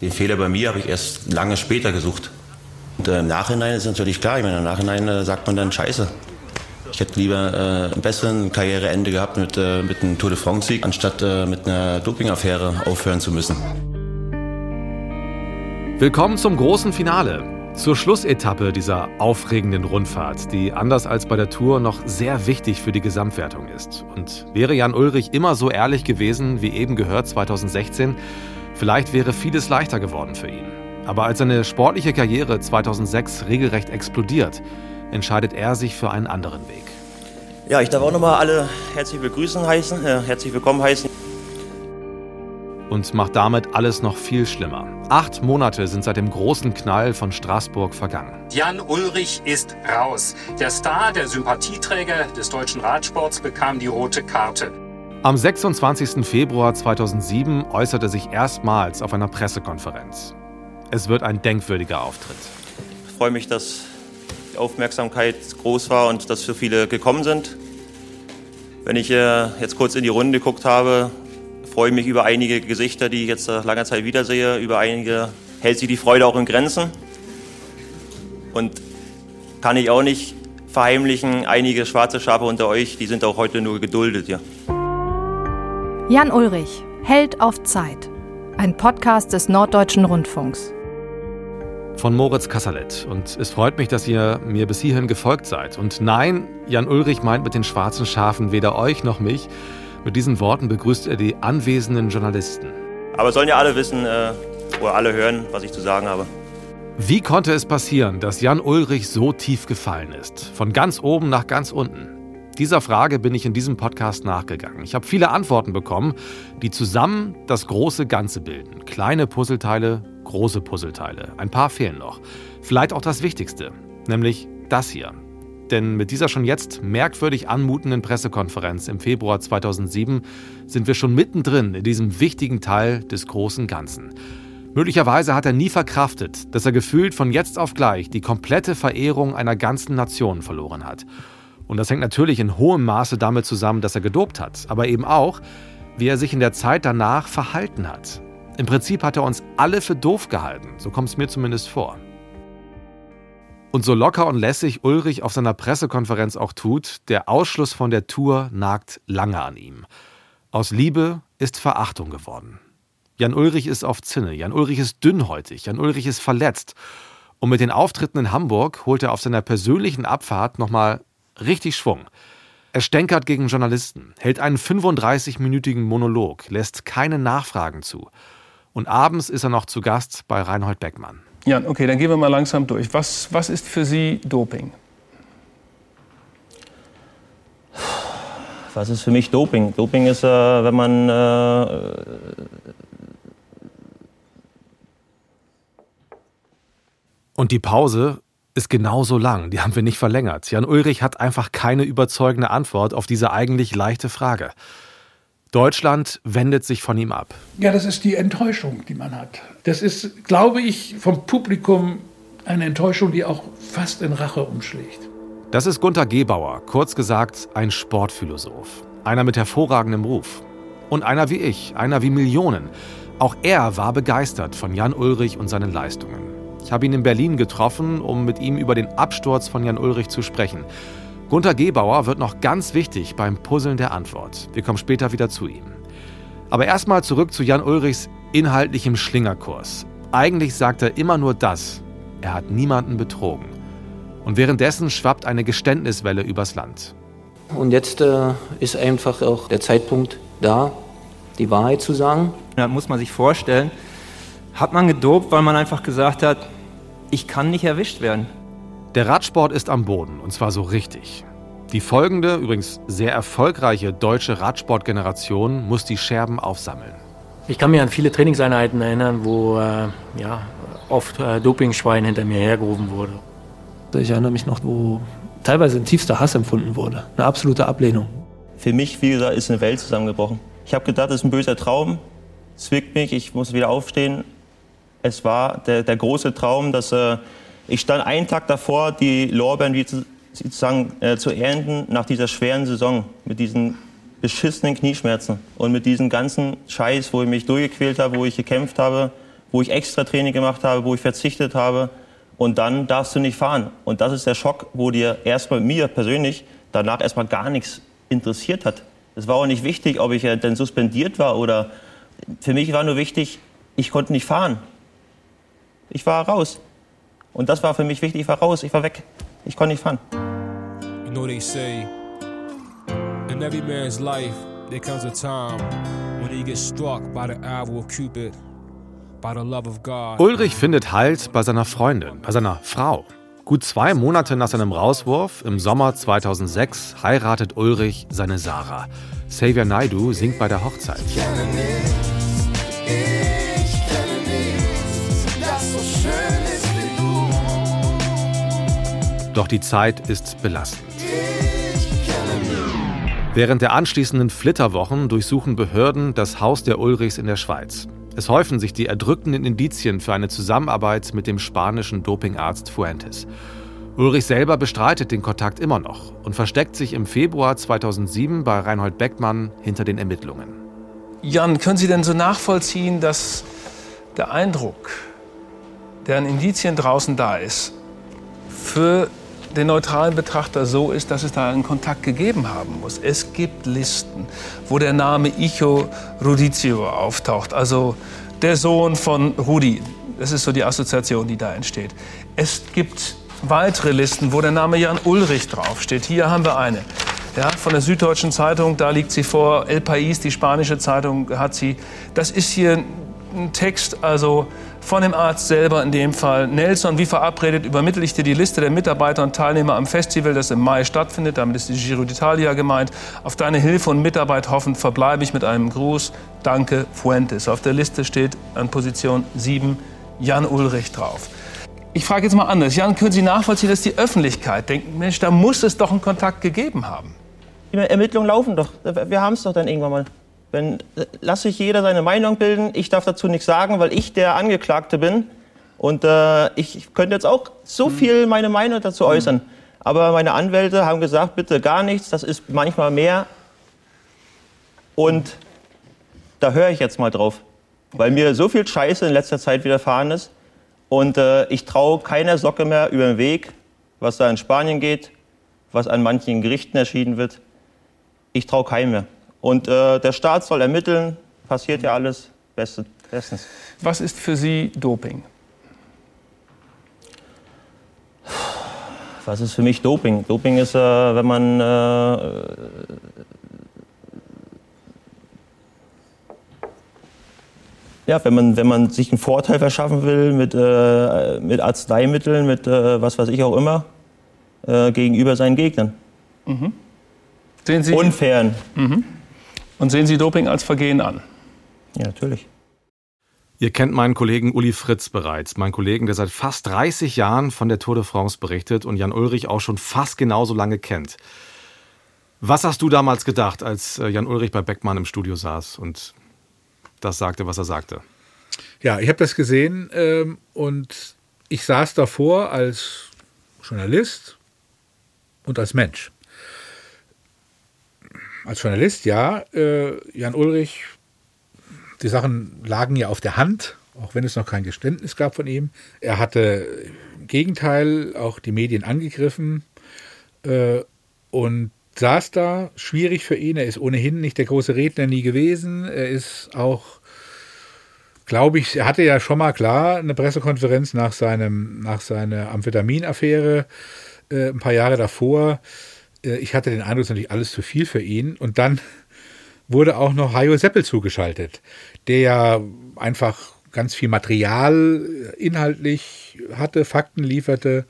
Den Fehler bei mir habe ich erst lange später gesucht. Und äh, im Nachhinein ist natürlich klar, ich meine, im Nachhinein äh, sagt man dann Scheiße. Ich hätte lieber äh, ein besseren Karriereende gehabt mit, äh, mit einem Tour de France-Sieg, anstatt mit einer Dopingaffäre aufhören zu müssen. Willkommen zum großen Finale. Zur Schlussetappe dieser aufregenden Rundfahrt, die anders als bei der Tour noch sehr wichtig für die Gesamtwertung ist. Und wäre Jan Ulrich immer so ehrlich gewesen, wie eben gehört 2016, vielleicht wäre vieles leichter geworden für ihn. Aber als seine sportliche Karriere 2006 regelrecht explodiert, entscheidet er sich für einen anderen Weg. Ja, ich darf auch nochmal alle herzlich begrüßen heißen, äh, herzlich willkommen heißen. Und macht damit alles noch viel schlimmer. Acht Monate sind seit dem großen Knall von Straßburg vergangen. Jan Ulrich ist raus. Der Star, der Sympathieträger des deutschen Radsports, bekam die rote Karte. Am 26. Februar 2007 äußerte er sich erstmals auf einer Pressekonferenz. Es wird ein denkwürdiger Auftritt. Ich freue mich, dass Aufmerksamkeit groß war und dass so viele gekommen sind. Wenn ich äh, jetzt kurz in die Runde geguckt habe, freue ich mich über einige Gesichter, die ich jetzt nach langer Zeit wiedersehe. Über einige hält sich die Freude auch in Grenzen. Und kann ich auch nicht verheimlichen, einige schwarze Schafe unter euch, die sind auch heute nur geduldet hier. Jan Ulrich, Held auf Zeit. Ein Podcast des Norddeutschen Rundfunks von Moritz Kassalet. Und es freut mich, dass ihr mir bis hierhin gefolgt seid. Und nein, Jan Ulrich meint mit den schwarzen Schafen weder euch noch mich. Mit diesen Worten begrüßt er die anwesenden Journalisten. Aber sollen ja alle wissen äh, oder alle hören, was ich zu sagen habe. Wie konnte es passieren, dass Jan Ulrich so tief gefallen ist? Von ganz oben nach ganz unten? Dieser Frage bin ich in diesem Podcast nachgegangen. Ich habe viele Antworten bekommen, die zusammen das große Ganze bilden. Kleine Puzzleteile, große Puzzleteile. Ein paar fehlen noch. Vielleicht auch das Wichtigste, nämlich das hier. Denn mit dieser schon jetzt merkwürdig anmutenden Pressekonferenz im Februar 2007 sind wir schon mittendrin in diesem wichtigen Teil des großen Ganzen. Möglicherweise hat er nie verkraftet, dass er gefühlt von jetzt auf gleich die komplette Verehrung einer ganzen Nation verloren hat. Und das hängt natürlich in hohem Maße damit zusammen, dass er gedopt hat, aber eben auch, wie er sich in der Zeit danach verhalten hat. Im Prinzip hat er uns alle für doof gehalten, so kommt es mir zumindest vor. Und so locker und lässig Ulrich auf seiner Pressekonferenz auch tut, der Ausschluss von der Tour nagt lange an ihm. Aus Liebe ist Verachtung geworden. Jan Ulrich ist auf Zinne, Jan Ulrich ist dünnhäutig, Jan Ulrich ist verletzt. Und mit den Auftritten in Hamburg holt er auf seiner persönlichen Abfahrt nochmal richtig Schwung. Er stänkert gegen Journalisten, hält einen 35-minütigen Monolog, lässt keine Nachfragen zu. Und abends ist er noch zu Gast bei Reinhold Beckmann. Ja, okay, dann gehen wir mal langsam durch. Was, was ist für Sie Doping? Was ist für mich Doping? Doping ist, äh, wenn man äh, Und die Pause ist genauso lang. Die haben wir nicht verlängert. Jan Ulrich hat einfach keine überzeugende Antwort auf diese eigentlich leichte Frage. Deutschland wendet sich von ihm ab. Ja, das ist die Enttäuschung, die man hat. Das ist, glaube ich, vom Publikum eine Enttäuschung, die auch fast in Rache umschlägt. Das ist Gunther Gebauer, kurz gesagt ein Sportphilosoph. Einer mit hervorragendem Ruf. Und einer wie ich, einer wie Millionen. Auch er war begeistert von Jan Ulrich und seinen Leistungen. Ich habe ihn in Berlin getroffen, um mit ihm über den Absturz von Jan Ulrich zu sprechen. Gunther Gebauer wird noch ganz wichtig beim Puzzeln der Antwort. Wir kommen später wieder zu ihm. Aber erstmal zurück zu Jan Ulrichs inhaltlichem Schlingerkurs. Eigentlich sagt er immer nur das. Er hat niemanden betrogen. Und währenddessen schwappt eine Geständniswelle übers Land. Und jetzt äh, ist einfach auch der Zeitpunkt da, die Wahrheit zu sagen. Da muss man sich vorstellen, hat man gedopt, weil man einfach gesagt hat, ich kann nicht erwischt werden. Der Radsport ist am Boden und zwar so richtig. Die folgende, übrigens sehr erfolgreiche deutsche Radsportgeneration muss die Scherben aufsammeln. Ich kann mich an viele Trainingseinheiten erinnern, wo äh, ja, oft äh, Dopingschwein hinter mir hergerufen wurde. Ich erinnere mich noch, wo teilweise ein tiefster Hass empfunden wurde, eine absolute Ablehnung. Für mich, wie gesagt, ist eine Welt zusammengebrochen. Ich habe gedacht, das ist ein böser Traum, zwickt mich, ich muss wieder aufstehen, es war der, der große Traum, dass äh, ich stand einen Tag davor, die Lorbeeren wie zu, sozusagen äh, zu ernten nach dieser schweren Saison mit diesen beschissenen Knieschmerzen und mit diesem ganzen Scheiß, wo ich mich durchgequält habe, wo ich gekämpft habe, wo ich extra Training gemacht habe, wo ich verzichtet habe und dann darfst du nicht fahren. Und das ist der Schock, wo dir erstmal mir persönlich danach erstmal gar nichts interessiert hat. Es war auch nicht wichtig, ob ich denn suspendiert war oder für mich war nur wichtig, ich konnte nicht fahren. Ich war raus. Und das war für mich wichtig, ich war raus, ich war weg. Ich konnte nicht fahren. You know they say, in every man's life there comes a time when he gets struck by the arrow of Cupid. Ulrich findet Halt bei seiner Freundin, bei seiner Frau. Gut zwei Monate nach seinem Rauswurf, im Sommer 2006, heiratet Ulrich seine Sarah. Xavier Naidu singt bei der Hochzeit. Doch die Zeit ist belastend. Während der anschließenden Flitterwochen durchsuchen Behörden das Haus der Ulrichs in der Schweiz. Es häufen sich die erdrückenden Indizien für eine Zusammenarbeit mit dem spanischen Dopingarzt Fuentes. Ulrich selber bestreitet den Kontakt immer noch und versteckt sich im Februar 2007 bei Reinhold Beckmann hinter den Ermittlungen. Jan, können Sie denn so nachvollziehen, dass der Eindruck, der an Indizien draußen da ist, für den neutralen Betrachter so ist, dass es da einen Kontakt gegeben haben muss. Es gibt Listen, wo der Name Icho Rudizio auftaucht, also der Sohn von Rudi. Das ist so die Assoziation, die da entsteht. Es gibt weitere Listen, wo der Name Jan Ulrich draufsteht. Hier haben wir eine. Ja, von der Süddeutschen Zeitung, da liegt sie vor. El País, die spanische Zeitung, hat sie. Das ist hier ein Text, also von dem Arzt selber in dem Fall. Nelson, wie verabredet, übermittle ich dir die Liste der Mitarbeiter und Teilnehmer am Festival, das im Mai stattfindet. Damit ist die Giro d'Italia gemeint. Auf deine Hilfe und Mitarbeit hoffend verbleibe ich mit einem Gruß. Danke, Fuentes. Auf der Liste steht an Position 7 Jan Ulrich drauf. Ich frage jetzt mal anders. Jan, können Sie nachvollziehen, dass die Öffentlichkeit denkt, Mensch, da muss es doch einen Kontakt gegeben haben? Die Ermittlungen laufen doch. Wir haben es doch dann irgendwann mal. Wenn, lass sich jeder seine Meinung bilden. Ich darf dazu nichts sagen, weil ich der Angeklagte bin. Und äh, ich könnte jetzt auch so hm. viel meine Meinung dazu hm. äußern. Aber meine Anwälte haben gesagt, bitte gar nichts, das ist manchmal mehr. Und da höre ich jetzt mal drauf. Weil mir so viel Scheiße in letzter Zeit widerfahren ist. Und äh, ich traue keiner Socke mehr über den Weg, was da in Spanien geht, was an manchen Gerichten erschieden wird. Ich traue keinem mehr. Und äh, der Staat soll ermitteln, passiert ja alles bestens. Was ist für Sie Doping? Was ist für mich Doping? Doping ist, äh, wenn man äh, ja, wenn man, wenn man sich einen Vorteil verschaffen will mit, äh, mit Arzneimitteln, mit äh, was weiß ich auch immer, äh, gegenüber seinen Gegnern. Mhm. Sehen Sie, Unfairen. Mhm. Und sehen Sie Doping als Vergehen an? Ja, natürlich. Ihr kennt meinen Kollegen Uli Fritz bereits, meinen Kollegen, der seit fast 30 Jahren von der Tour de France berichtet und Jan Ulrich auch schon fast genauso lange kennt. Was hast du damals gedacht, als äh, Jan Ulrich bei Beckmann im Studio saß und das sagte, was er sagte? Ja, ich habe das gesehen ähm, und ich saß davor als Journalist und als Mensch als Journalist, ja, äh, Jan Ulrich, die Sachen lagen ja auf der Hand, auch wenn es noch kein Geständnis gab von ihm. Er hatte im Gegenteil auch die Medien angegriffen äh, und saß da, schwierig für ihn. Er ist ohnehin nicht der große Redner nie gewesen. Er ist auch, glaube ich, er hatte ja schon mal klar eine Pressekonferenz nach, seinem, nach seiner Amphetaminaffäre äh, ein paar Jahre davor ich hatte den Eindruck, es ist natürlich alles zu viel für ihn. Und dann wurde auch noch Hajo Seppel zugeschaltet, der ja einfach ganz viel Material äh, inhaltlich hatte, Fakten lieferte.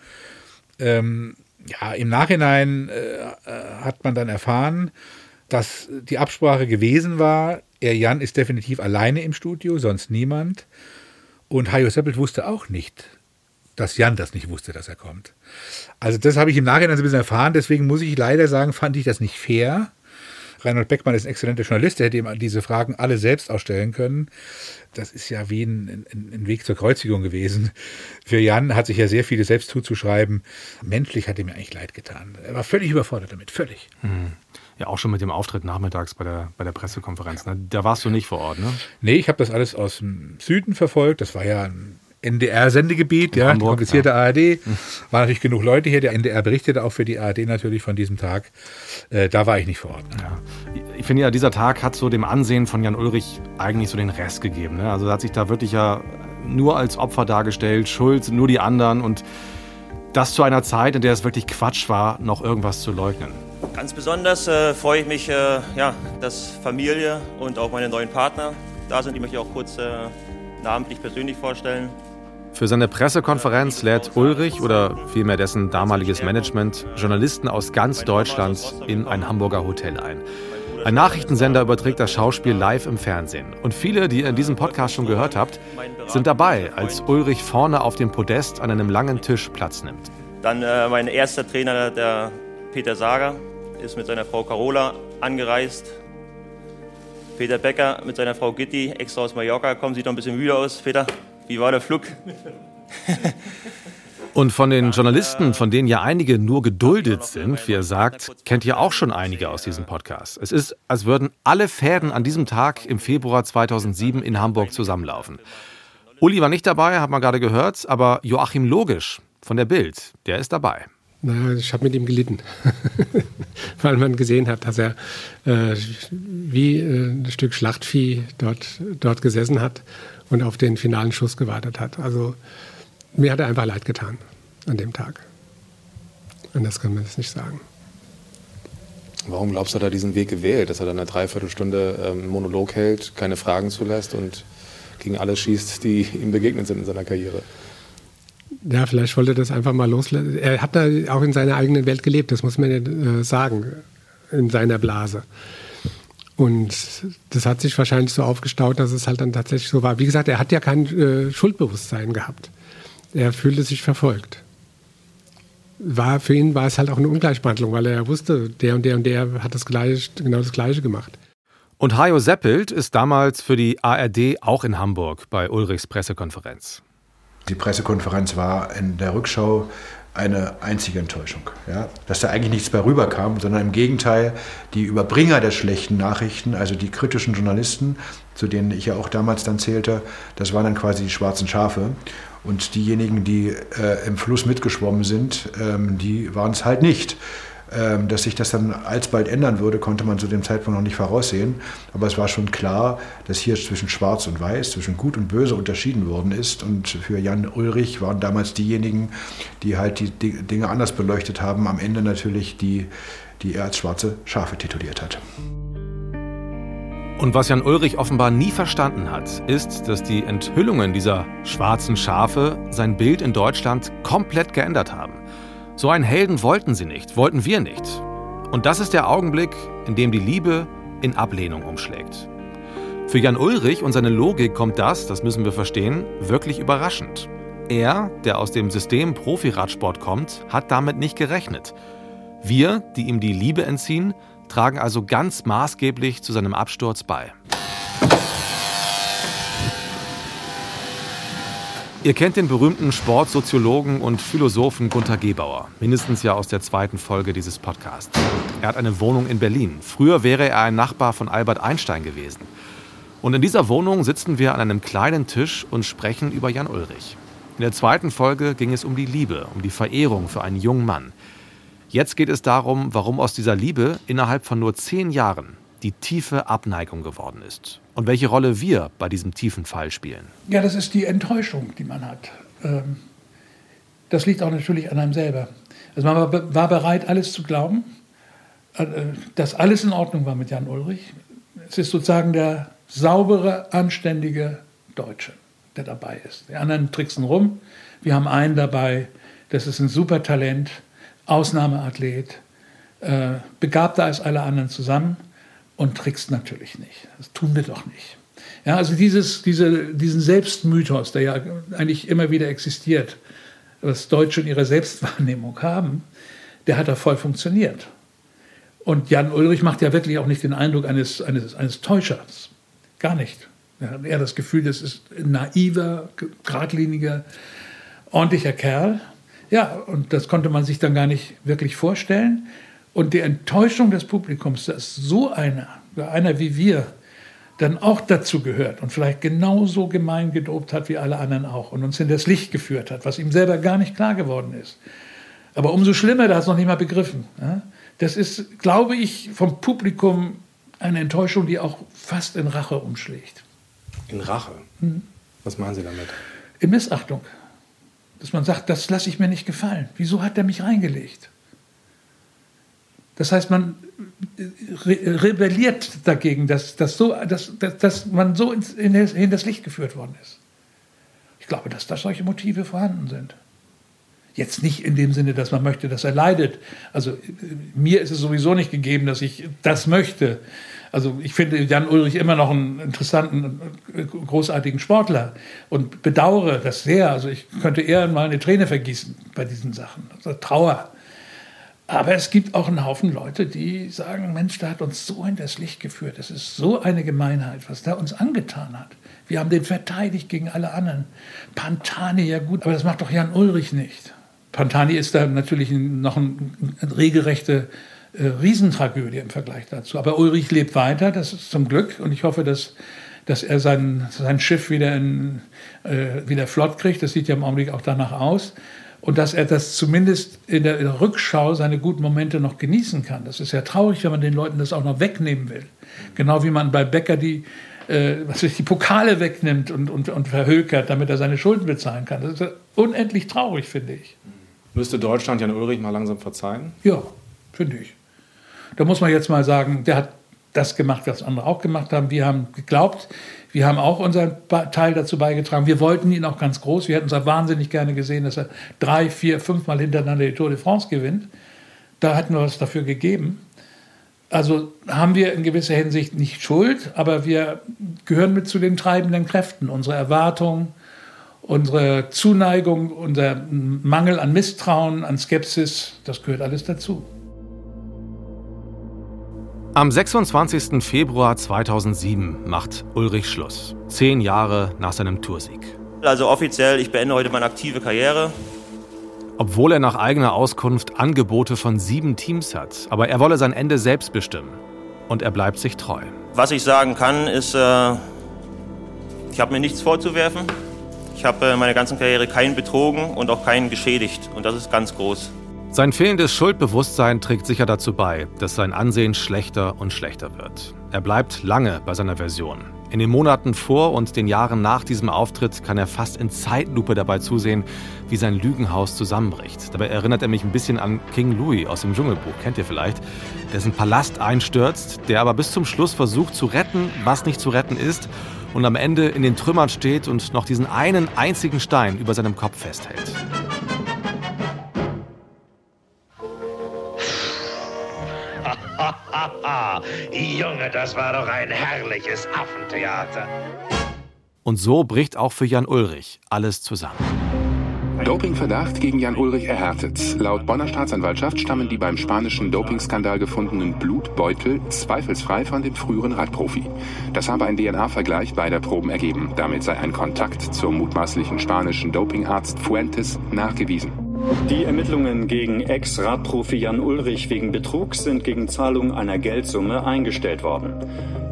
Ähm, ja, im Nachhinein äh, äh, hat man dann erfahren, dass die Absprache gewesen war, er Jan ist definitiv alleine im Studio, sonst niemand. Und Hajo Seppelt wusste auch nicht, dass Jan das nicht wusste, dass er kommt. Also das habe ich im Nachhinein so ein bisschen erfahren, deswegen muss ich leider sagen, fand ich das nicht fair. Reinhold Beckmann ist ein exzellenter Journalist, der hätte ihm diese Fragen alle selbst auch stellen können. Das ist ja wie ein, ein, ein, Weg zur Kreuzigung gewesen. Für Jan hat sich ja sehr viele selbst zuzuschreiben. Menschlich hat ihm eigentlich leid getan. Er war völlig überfordert damit, völlig. Mhm. Ja, auch schon mit dem Auftritt nachmittags bei der, bei der Pressekonferenz. Ne? Da warst du nicht vor Ort, ne? Nee, ich habe das alles aus dem Süden verfolgt. Das war ja ein NDR-Sendegebiet, ja, Hamburg, komplizierte ja. ARD. War natürlich genug Leute hier. Der NDR berichtete auch für die ARD natürlich von diesem Tag. Äh, da war ich nicht vor Ort. Ne? Ja. Ich finde ja, dieser Tag hat so dem Ansehen von Jan Ulrich eigentlich so den Rest gegeben. Ne? Also er hat sich da wirklich ja nur als Opfer dargestellt, Schuld, nur die anderen und das zu einer Zeit, in der es wirklich Quatsch war, noch irgendwas zu leugnen. Ganz besonders äh, freue ich mich, äh, ja, dass Familie und auch meine neuen Partner da sind. Die möchte ich auch kurz äh, namentlich persönlich vorstellen. Für seine Pressekonferenz lädt Ulrich oder vielmehr dessen damaliges Management Journalisten aus ganz Deutschland in ein Hamburger Hotel ein. Ein Nachrichtensender überträgt das Schauspiel live im Fernsehen. Und viele, die ihr in diesem Podcast schon gehört habt, sind dabei, als Ulrich vorne auf dem Podest an einem langen Tisch Platz nimmt. Dann äh, mein erster Trainer, der Peter Sager, ist mit seiner Frau Carola angereist. Peter Becker mit seiner Frau Gitti, extra aus Mallorca gekommen, sieht noch ein bisschen müde aus. Peter, wie war der Flug? Und von den Journalisten, von denen ja einige nur geduldet sind, wie er sagt, kennt ihr auch schon einige aus diesem Podcast. Es ist, als würden alle Fäden an diesem Tag im Februar 2007 in Hamburg zusammenlaufen. Uli war nicht dabei, hat man gerade gehört, aber Joachim Logisch von der Bild, der ist dabei. Naja, ich habe mit ihm gelitten, weil man gesehen hat, dass er äh, wie äh, ein Stück Schlachtvieh dort, dort gesessen hat und auf den finalen Schuss gewartet hat. Also mir hat er einfach leid getan an dem Tag. Anders kann man es nicht sagen. Warum glaubst du, hat er diesen Weg gewählt, dass er dann eine Dreiviertelstunde ähm, Monolog hält, keine Fragen zulässt und gegen alle schießt, die ihm begegnet sind in seiner Karriere? Ja, vielleicht wollte er das einfach mal loslassen. Er hat da auch in seiner eigenen Welt gelebt, das muss man ja äh, sagen, in seiner Blase. Und das hat sich wahrscheinlich so aufgestaut, dass es halt dann tatsächlich so war. Wie gesagt, er hat ja kein äh, Schuldbewusstsein gehabt. Er fühlte sich verfolgt. War, für ihn war es halt auch eine Ungleichbehandlung, weil er ja wusste, der und der und der hat das gleiche, genau das Gleiche gemacht. Und Hajo Seppelt ist damals für die ARD auch in Hamburg bei Ulrichs Pressekonferenz. Die Pressekonferenz war in der Rückschau eine einzige Enttäuschung. Ja? Dass da eigentlich nichts bei rüberkam, sondern im Gegenteil, die Überbringer der schlechten Nachrichten, also die kritischen Journalisten, zu denen ich ja auch damals dann zählte, das waren dann quasi die schwarzen Schafe. Und diejenigen, die äh, im Fluss mitgeschwommen sind, ähm, die waren es halt nicht. Ähm, dass sich das dann alsbald ändern würde, konnte man zu dem Zeitpunkt noch nicht voraussehen. Aber es war schon klar, dass hier zwischen Schwarz und Weiß, zwischen Gut und Böse unterschieden worden ist. Und für Jan Ulrich waren damals diejenigen, die halt die Dinge anders beleuchtet haben, am Ende natürlich die, die er als schwarze Schafe tituliert hat. Und was Jan Ulrich offenbar nie verstanden hat, ist, dass die Enthüllungen dieser schwarzen Schafe sein Bild in Deutschland komplett geändert haben. So einen Helden wollten sie nicht, wollten wir nicht. Und das ist der Augenblick, in dem die Liebe in Ablehnung umschlägt. Für Jan Ulrich und seine Logik kommt das, das müssen wir verstehen, wirklich überraschend. Er, der aus dem System Profiradsport kommt, hat damit nicht gerechnet. Wir, die ihm die Liebe entziehen, tragen also ganz maßgeblich zu seinem Absturz bei. Ihr kennt den berühmten Sportsoziologen und Philosophen Gunther Gebauer, mindestens ja aus der zweiten Folge dieses Podcasts. Er hat eine Wohnung in Berlin. Früher wäre er ein Nachbar von Albert Einstein gewesen. Und in dieser Wohnung sitzen wir an einem kleinen Tisch und sprechen über Jan Ulrich. In der zweiten Folge ging es um die Liebe, um die Verehrung für einen jungen Mann. Jetzt geht es darum, warum aus dieser Liebe innerhalb von nur zehn Jahren die tiefe Abneigung geworden ist und welche Rolle wir bei diesem tiefen Fall spielen. Ja, das ist die Enttäuschung, die man hat. Ähm, das liegt auch natürlich an einem selber. Also man war bereit, alles zu glauben, äh, dass alles in Ordnung war mit Jan Ulrich. Es ist sozusagen der saubere, anständige Deutsche, der dabei ist. Die anderen tricksen rum. Wir haben einen dabei, das ist ein super Talent, Ausnahmeathlet, äh, begabter als alle anderen zusammen und trickst natürlich nicht. Das tun wir doch nicht. Ja, also dieses, diese, diesen Selbstmythos, der ja eigentlich immer wieder existiert, was Deutsche in ihrer Selbstwahrnehmung haben, der hat da voll funktioniert. Und Jan Ulrich macht ja wirklich auch nicht den Eindruck eines, eines, eines Täuschers. Gar nicht. Er hat eher das Gefühl, das ist ein naiver, geradliniger, ordentlicher Kerl. Ja, und das konnte man sich dann gar nicht wirklich vorstellen. Und die Enttäuschung des Publikums, dass so einer, einer wie wir, dann auch dazu gehört und vielleicht genauso gemein gedopt hat wie alle anderen auch und uns das Licht geführt hat, was ihm selber gar nicht klar geworden ist. Aber umso schlimmer, da hat es noch nicht mal begriffen. Das ist, glaube ich, vom Publikum eine Enttäuschung, die auch fast in Rache umschlägt. In Rache? Mhm. Was meinen Sie damit? In Missachtung. Dass man sagt, das lasse ich mir nicht gefallen. Wieso hat er mich reingelegt? Das heißt, man re rebelliert dagegen, dass, dass, so, dass, dass, man so ins, in, das, in das Licht geführt worden ist. Ich glaube, dass da solche Motive vorhanden sind. Jetzt nicht in dem Sinne, dass man möchte, dass er leidet. Also mir ist es sowieso nicht gegeben, dass ich das möchte. Also ich finde Jan Ulrich immer noch einen interessanten, großartigen Sportler und bedauere das sehr. Also ich könnte eher mal eine Träne vergießen bei diesen Sachen. Also Trauer. Aber es gibt auch einen Haufen Leute, die sagen, Mensch, der hat uns so in das Licht geführt. Das ist so eine Gemeinheit, was der uns angetan hat. Wir haben den verteidigt gegen alle anderen. Pantani, ja gut, aber das macht doch Jan Ulrich nicht. Pantani ist da natürlich noch eine ein regelrechte äh, Riesentragödie im Vergleich dazu. Aber Ulrich lebt weiter, das ist zum Glück. Und ich hoffe, dass, dass er sein, sein Schiff wieder, in, äh, wieder flott kriegt. Das sieht ja im Augenblick auch danach aus. Und dass er das zumindest in der, in der Rückschau seine guten Momente noch genießen kann. Das ist ja traurig, wenn man den Leuten das auch noch wegnehmen will. Genau wie man bei Becker die, äh, was ich, die Pokale wegnimmt und, und, und verhökert, damit er seine Schulden bezahlen kann. Das ist unendlich traurig, finde ich. Müsste Deutschland Jan Ulrich mal langsam verzeihen? Ja, finde ich. Da muss man jetzt mal sagen, der hat das gemacht, was andere auch gemacht haben. Wir haben geglaubt, wir haben auch unseren Teil dazu beigetragen. Wir wollten ihn auch ganz groß. Wir hätten es wahnsinnig gerne gesehen, dass er drei, vier, fünfmal hintereinander die Tour de France gewinnt. Da hätten wir was dafür gegeben. Also haben wir in gewisser Hinsicht nicht Schuld, aber wir gehören mit zu den treibenden Kräften. Unsere Erwartungen, unsere Zuneigung, unser Mangel an Misstrauen, an Skepsis, das gehört alles dazu. Am 26. Februar 2007 macht Ulrich Schluss. Zehn Jahre nach seinem Toursieg. Also offiziell, ich beende heute meine aktive Karriere. Obwohl er nach eigener Auskunft Angebote von sieben Teams hat. Aber er wolle sein Ende selbst bestimmen. Und er bleibt sich treu. Was ich sagen kann, ist, äh, ich habe mir nichts vorzuwerfen. Ich habe äh, meine ganze Karriere keinen betrogen und auch keinen geschädigt. Und das ist ganz groß. Sein fehlendes Schuldbewusstsein trägt sicher dazu bei, dass sein Ansehen schlechter und schlechter wird. Er bleibt lange bei seiner Version. In den Monaten vor und den Jahren nach diesem Auftritt kann er fast in Zeitlupe dabei zusehen, wie sein Lügenhaus zusammenbricht. Dabei erinnert er mich ein bisschen an King Louis aus dem Dschungelbuch, kennt ihr vielleicht, dessen Palast einstürzt, der aber bis zum Schluss versucht zu retten, was nicht zu retten ist und am Ende in den Trümmern steht und noch diesen einen einzigen Stein über seinem Kopf festhält. Junge, das war doch ein herrliches Affentheater. Und so bricht auch für Jan Ulrich alles zusammen. Dopingverdacht gegen Jan Ulrich erhärtet. Laut Bonner Staatsanwaltschaft stammen die beim spanischen Dopingskandal gefundenen Blutbeutel zweifelsfrei von dem früheren Radprofi. Das habe ein DNA-Vergleich beider Proben ergeben. Damit sei ein Kontakt zum mutmaßlichen spanischen Dopingarzt Fuentes nachgewiesen. Die Ermittlungen gegen Ex-Radprofi Jan Ulrich wegen Betrugs sind gegen Zahlung einer Geldsumme eingestellt worden.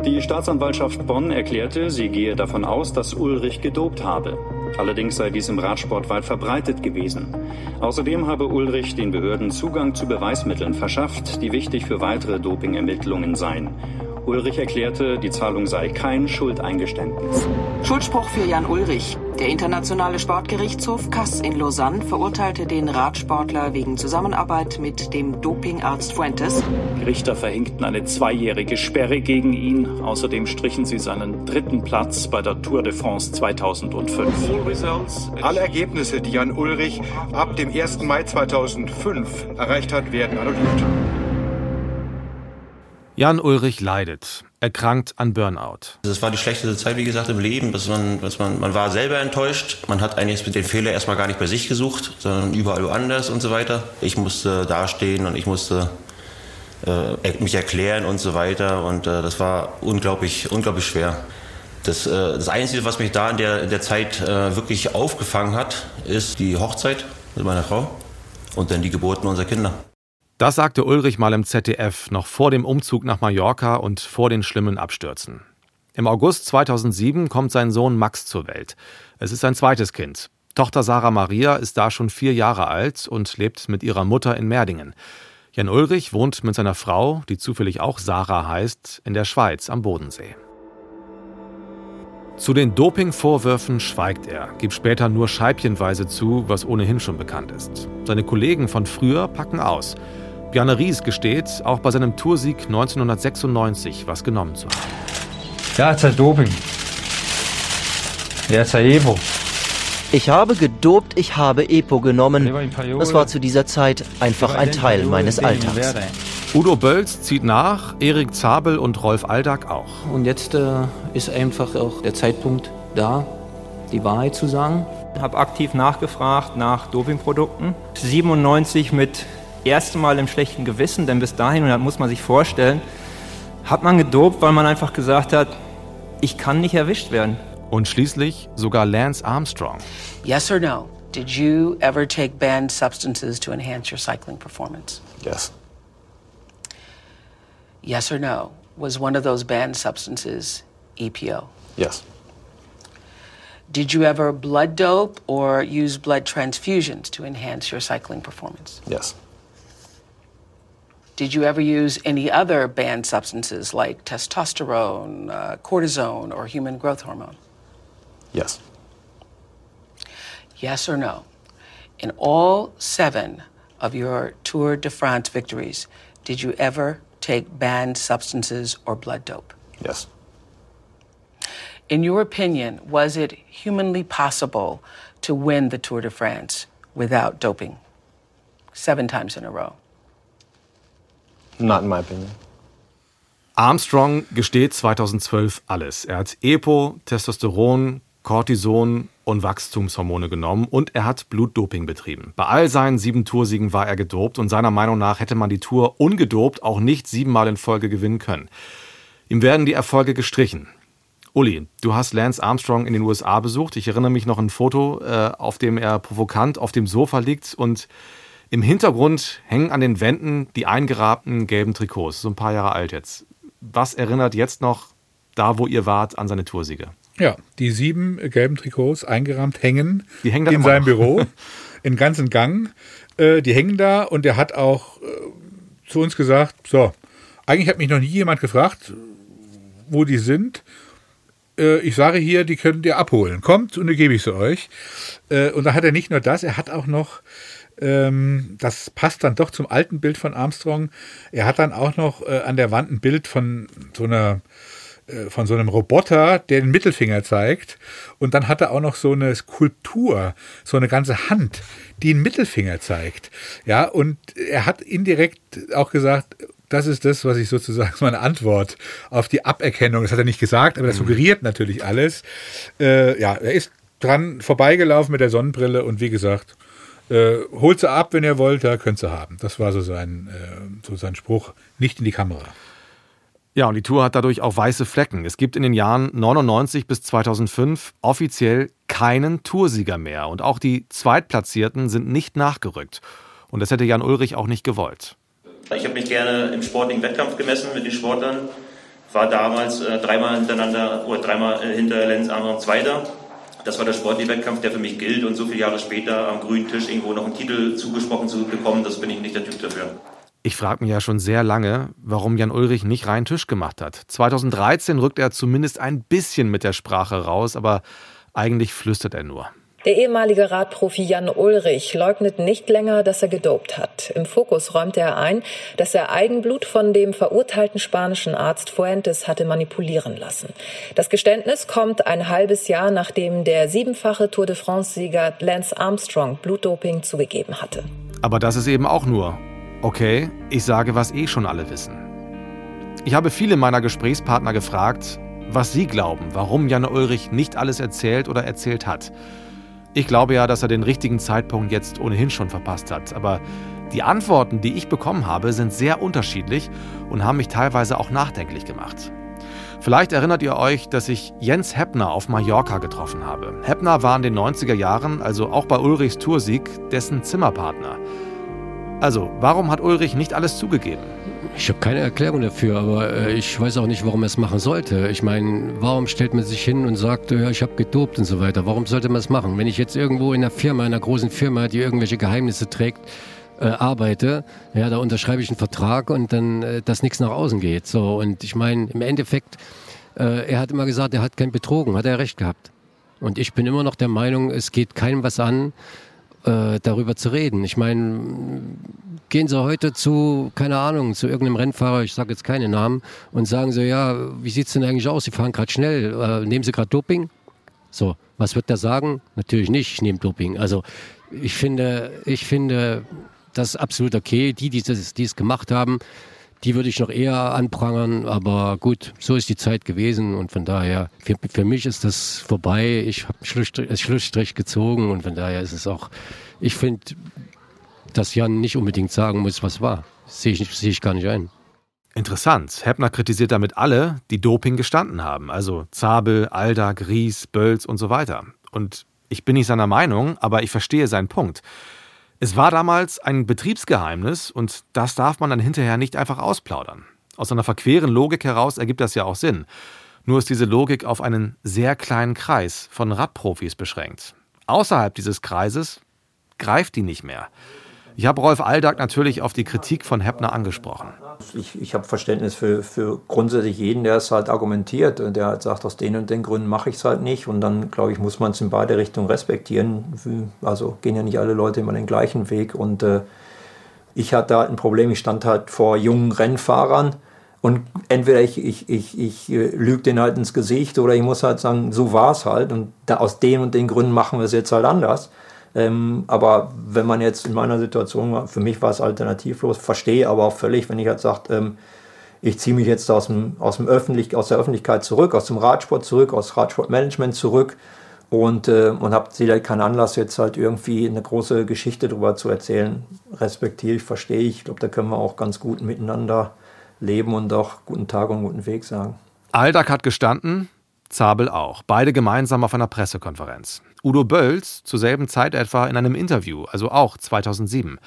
Die Staatsanwaltschaft Bonn erklärte, sie gehe davon aus, dass Ulrich gedopt habe. Allerdings sei dies im Radsport weit verbreitet gewesen. Außerdem habe Ulrich den Behörden Zugang zu Beweismitteln verschafft, die wichtig für weitere Dopingermittlungen seien. Ulrich erklärte, die Zahlung sei kein Schuldeingeständnis. Schuldspruch für Jan Ulrich. Der internationale Sportgerichtshof Kass in Lausanne verurteilte den Radsportler wegen Zusammenarbeit mit dem Dopingarzt Fuentes. Die Richter verhängten eine zweijährige Sperre gegen ihn. Außerdem strichen sie seinen dritten Platz bei der Tour de France 2005. Alle Ergebnisse, die Jan Ulrich ab dem 1. Mai 2005 erreicht hat, werden annulliert. Jan Ulrich leidet, erkrankt an Burnout. Das war die schlechteste Zeit, wie gesagt, im Leben. Dass man, dass man, man war selber enttäuscht. Man hat eigentlich mit den Fehler erstmal gar nicht bei sich gesucht, sondern überall woanders und so weiter. Ich musste dastehen und ich musste äh, mich erklären und so weiter. Und äh, das war unglaublich, unglaublich schwer. Das, äh, das Einzige, was mich da in der, in der Zeit äh, wirklich aufgefangen hat, ist die Hochzeit mit meiner Frau und dann die Geburten unserer Kinder. Das sagte Ulrich mal im ZDF, noch vor dem Umzug nach Mallorca und vor den schlimmen Abstürzen. Im August 2007 kommt sein Sohn Max zur Welt. Es ist sein zweites Kind. Tochter Sarah Maria ist da schon vier Jahre alt und lebt mit ihrer Mutter in Merdingen. Jan Ulrich wohnt mit seiner Frau, die zufällig auch Sarah heißt, in der Schweiz am Bodensee. Zu den Dopingvorwürfen schweigt er, gibt später nur scheibchenweise zu, was ohnehin schon bekannt ist. Seine Kollegen von früher packen aus. Bjarne Ries gesteht, auch bei seinem Toursieg 1996 was genommen zu haben. Ja, es ist Doping. Ja, es ist Epo. Ich habe gedopt, ich habe Epo genommen. Das war zu dieser Zeit einfach ein Teil meines Alltags. Udo Bölz zieht nach, Erik Zabel und Rolf Aldag auch. Und jetzt äh, ist einfach auch der Zeitpunkt da, die Wahrheit zu sagen. Ich habe aktiv nachgefragt nach Dopingprodukten. 97 mit erstem Mal im schlechten Gewissen, denn bis dahin, und das muss man sich vorstellen, hat man gedopt, weil man einfach gesagt hat, ich kann nicht erwischt werden. Und schließlich sogar Lance Armstrong. Yes or no? Did you ever take banned substances to enhance your cycling performance? Yes. Yes or no? Was one of those banned substances EPO? Yes. Did you ever blood dope or use blood transfusions to enhance your cycling performance? Yes. Did you ever use any other banned substances like testosterone, uh, cortisone, or human growth hormone? Yes. Yes or no? In all seven of your Tour de France victories, did you ever take banned substances or blood dope? Yes. In your opinion, was it humanly possible to win the Tour de France without doping? Seven times in a row. Not in my opinion. Armstrong gesteht 2012 alles. Er hat EPO, Testosteron, Cortison und Wachstumshormone genommen und er hat Blutdoping betrieben. Bei all seinen sieben Toursiegen war er gedopt und seiner Meinung nach hätte man die Tour ungedopt auch nicht siebenmal in Folge gewinnen können. Ihm werden die Erfolge gestrichen. Uli, du hast Lance Armstrong in den USA besucht. Ich erinnere mich noch an ein Foto, äh, auf dem er provokant auf dem Sofa liegt und im Hintergrund hängen an den Wänden die eingerahmten gelben Trikots, so ein paar Jahre alt jetzt. Was erinnert jetzt noch da, wo ihr wart, an seine Toursiege? Ja, die sieben gelben Trikots eingerahmt hängen, hängen in seinem Büro, in ganzen Gang. Äh, die hängen da und er hat auch äh, zu uns gesagt, so, eigentlich hat mich noch nie jemand gefragt, wo die sind. Äh, ich sage hier, die könnt ihr abholen. Kommt und dann gebe ich sie euch. Äh, und da hat er nicht nur das, er hat auch noch ähm, das passt dann doch zum alten Bild von Armstrong. Er hat dann auch noch äh, an der Wand ein Bild von so einer äh, von so einem Roboter, der den Mittelfinger zeigt. Und dann hat er auch noch so eine Skulptur, so eine ganze Hand, die den Mittelfinger zeigt. Ja, und er hat indirekt auch gesagt, das ist das, was ich sozusagen meine Antwort auf die Aberkennung, das hat er nicht gesagt, aber das suggeriert natürlich alles. Äh, ja, er ist dran vorbeigelaufen mit der Sonnenbrille und wie gesagt, äh, holt sie ab, wenn ihr wollt, da könnt ihr haben. Das war so sein, äh, so sein Spruch. Nicht in die Kamera. Ja, und die Tour hat dadurch auch weiße Flecken. Es gibt in den Jahren 99 bis 2005 offiziell keinen Toursieger mehr. Und auch die Zweitplatzierten sind nicht nachgerückt. Und das hätte Jan Ulrich auch nicht gewollt. Ich habe mich gerne im sportlichen Wettkampf gemessen mit den Sportlern. War damals äh, dreimal hintereinander oder dreimal äh, hinter Lenz Armstrong Zweiter. Das war der sportliche Wettkampf, der für mich gilt. Und so viele Jahre später am grünen Tisch irgendwo noch einen Titel zugesprochen zu bekommen, das bin ich nicht der Typ dafür. Ich frage mich ja schon sehr lange, warum Jan Ulrich nicht rein Tisch gemacht hat. 2013 rückt er zumindest ein bisschen mit der Sprache raus, aber eigentlich flüstert er nur. Der ehemalige Radprofi Jan Ulrich leugnet nicht länger, dass er gedopt hat. Im Fokus räumte er ein, dass er Eigenblut von dem verurteilten spanischen Arzt Fuentes hatte manipulieren lassen. Das Geständnis kommt ein halbes Jahr, nachdem der siebenfache Tour de France-Sieger Lance Armstrong Blutdoping zugegeben hatte. Aber das ist eben auch nur, okay, ich sage, was eh schon alle wissen. Ich habe viele meiner Gesprächspartner gefragt, was sie glauben, warum Jan Ulrich nicht alles erzählt oder erzählt hat. Ich glaube ja, dass er den richtigen Zeitpunkt jetzt ohnehin schon verpasst hat. Aber Die Antworten, die ich bekommen habe, sind sehr unterschiedlich und haben mich teilweise auch nachdenklich gemacht. Vielleicht erinnert ihr euch, dass ich Jens Heppner auf Mallorca getroffen habe. Heppner war in den 90er Jahren, also auch bei Ulrichs Toursieg, dessen Zimmerpartner. Also, warum hat Ulrich nicht alles zugegeben? Ich habe keine Erklärung dafür, aber äh, ich weiß auch nicht, warum er es machen sollte. Ich meine, warum stellt man sich hin und sagt, ja, ich habe gedopt und so weiter? Warum sollte man es machen? Wenn ich jetzt irgendwo in einer Firma, in einer großen Firma, die irgendwelche Geheimnisse trägt, äh, arbeite, ja, da unterschreibe ich einen Vertrag und dann, äh, dass nichts nach außen geht. So, und ich meine, im Endeffekt, äh, er hat immer gesagt, er hat kein betrogen, hat er recht gehabt. Und ich bin immer noch der Meinung, es geht keinem was an, äh, darüber zu reden. Ich meine, gehen Sie heute zu, keine Ahnung, zu irgendeinem Rennfahrer, ich sage jetzt keine Namen, und sagen so, ja, wie sieht es denn eigentlich aus? Sie fahren gerade schnell, äh, nehmen Sie gerade Doping? So, was wird der sagen? Natürlich nicht, ich nehme Doping. Also ich finde, ich finde, das absolut okay. Die, die das, die es gemacht haben, die würde ich noch eher anprangern. Aber gut, so ist die Zeit gewesen und von daher, für, für mich ist das vorbei. Ich habe einen Schlussstrich gezogen und von daher ist es auch, ich finde, dass Jan nicht unbedingt sagen muss, was war. Sehe ich, sehe ich gar nicht ein. Interessant. Heppner kritisiert damit alle, die Doping gestanden haben. Also Zabel, Alda, Gries, Bölz und so weiter. Und ich bin nicht seiner Meinung, aber ich verstehe seinen Punkt. Es war damals ein Betriebsgeheimnis und das darf man dann hinterher nicht einfach ausplaudern. Aus einer verqueren Logik heraus ergibt das ja auch Sinn. Nur ist diese Logik auf einen sehr kleinen Kreis von Radprofis beschränkt. Außerhalb dieses Kreises greift die nicht mehr. Ich habe Rolf Aldag natürlich auf die Kritik von Heppner angesprochen. Ich, ich habe Verständnis für, für grundsätzlich jeden, der es halt argumentiert und der halt sagt, aus den und den Gründen mache ich es halt nicht. Und dann, glaube ich, muss man es in beide Richtungen respektieren. Also gehen ja nicht alle Leute immer den gleichen Weg. Und äh, ich hatte halt ein Problem, ich stand halt vor jungen Rennfahrern. Und entweder ich, ich, ich, ich äh, lüge den halt ins Gesicht oder ich muss halt sagen, so war es halt. Und da, aus den und den Gründen machen wir es jetzt halt anders. Ähm, aber wenn man jetzt in meiner Situation war, für mich war es alternativlos, verstehe aber auch völlig, wenn ich halt sage, ähm, ich ziehe mich jetzt aus, dem, aus, dem Öffentlich aus der Öffentlichkeit zurück, aus dem Radsport zurück, aus Radsportmanagement zurück und, äh, und habe halt keinen Anlass, jetzt halt irgendwie eine große Geschichte darüber zu erzählen. Respektiere ich, verstehe ich. Ich glaube, da können wir auch ganz gut miteinander leben und auch guten Tag und guten Weg sagen. Aldag hat gestanden, Zabel auch. Beide gemeinsam auf einer Pressekonferenz. Udo Bölz zur selben Zeit etwa in einem Interview, also auch 2007.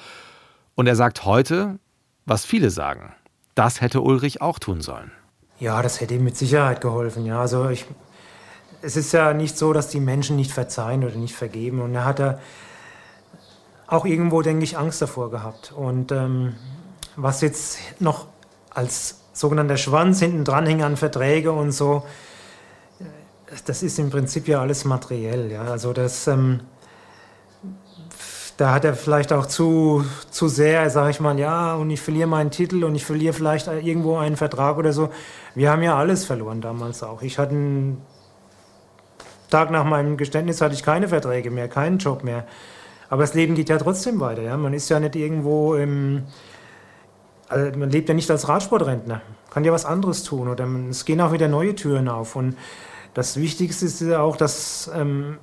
Und er sagt heute, was viele sagen. Das hätte Ulrich auch tun sollen. Ja, das hätte ihm mit Sicherheit geholfen. Ja, also ich, es ist ja nicht so, dass die Menschen nicht verzeihen oder nicht vergeben. Und er hat da auch irgendwo, denke ich, Angst davor gehabt. Und ähm, was jetzt noch als sogenannter Schwanz hinten dran hing an Verträge und so, das ist im Prinzip ja alles materiell. Ja? Also das, ähm, da hat er vielleicht auch zu, zu sehr, sage ich mal, ja, und ich verliere meinen Titel und ich verliere vielleicht irgendwo einen Vertrag oder so. Wir haben ja alles verloren damals auch. Ich hatte einen Tag nach meinem Geständnis hatte ich keine Verträge mehr, keinen Job mehr. Aber das Leben geht ja trotzdem weiter. Ja? Man ist ja nicht irgendwo im. Also man lebt ja nicht als Radsportrentner. Kann ja was anderes tun. Oder es gehen auch wieder neue Türen auf. Und das Wichtigste ist ja auch, dass ähm,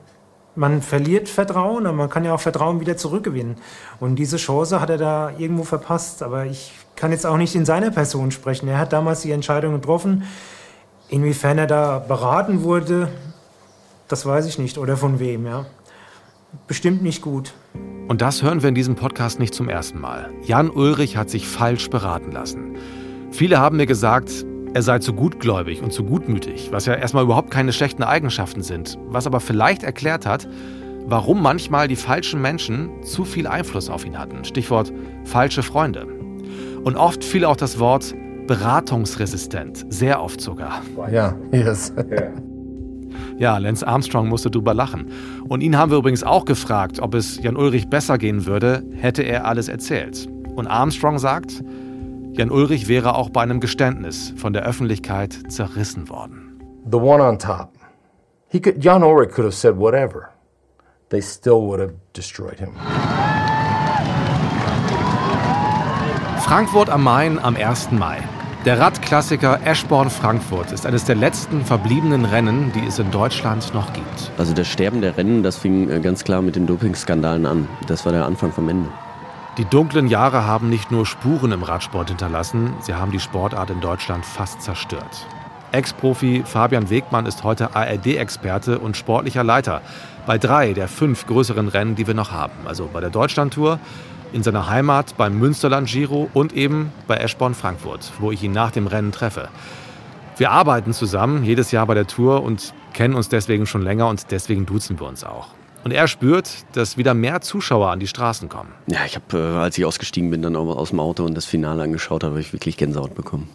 man verliert Vertrauen, aber man kann ja auch Vertrauen wieder zurückgewinnen. Und diese Chance hat er da irgendwo verpasst. Aber ich kann jetzt auch nicht in seiner Person sprechen. Er hat damals die Entscheidung getroffen. Inwiefern er da beraten wurde, das weiß ich nicht. Oder von wem, ja. Bestimmt nicht gut. Und das hören wir in diesem Podcast nicht zum ersten Mal. Jan Ulrich hat sich falsch beraten lassen. Viele haben mir gesagt, er sei zu gutgläubig und zu gutmütig, was ja erstmal überhaupt keine schlechten Eigenschaften sind, was aber vielleicht erklärt hat, warum manchmal die falschen Menschen zu viel Einfluss auf ihn hatten. Stichwort falsche Freunde. Und oft fiel auch das Wort beratungsresistent, sehr oft sogar. Ja, yes. Ja, Lance Armstrong musste drüber lachen. Und ihn haben wir übrigens auch gefragt, ob es Jan Ulrich besser gehen würde, hätte er alles erzählt. Und Armstrong sagt, Jan Ulrich wäre auch bei einem Geständnis von der Öffentlichkeit zerrissen worden. The one on top. He could, Jan Ulrich could have said whatever. They still would have destroyed him. Frankfurt am Main am 1. Mai. Der Radklassiker Eschborn-Frankfurt ist eines der letzten verbliebenen Rennen, die es in Deutschland noch gibt. Also das Sterben der Rennen, das fing äh, ganz klar mit den Dopingskandalen an. Das war der Anfang vom Ende. Die dunklen Jahre haben nicht nur Spuren im Radsport hinterlassen, sie haben die Sportart in Deutschland fast zerstört. Ex-Profi Fabian Wegmann ist heute ARD-Experte und sportlicher Leiter bei drei der fünf größeren Rennen, die wir noch haben. Also bei der Deutschlandtour, in seiner Heimat beim Münsterland Giro und eben bei Eschborn Frankfurt, wo ich ihn nach dem Rennen treffe. Wir arbeiten zusammen jedes Jahr bei der Tour und kennen uns deswegen schon länger und deswegen duzen wir uns auch. Und er spürt, dass wieder mehr Zuschauer an die Straßen kommen. Ja, ich habe, äh, als ich ausgestiegen bin, dann aus dem Auto und das Finale angeschaut habe, ich wirklich Gänsehaut bekommen.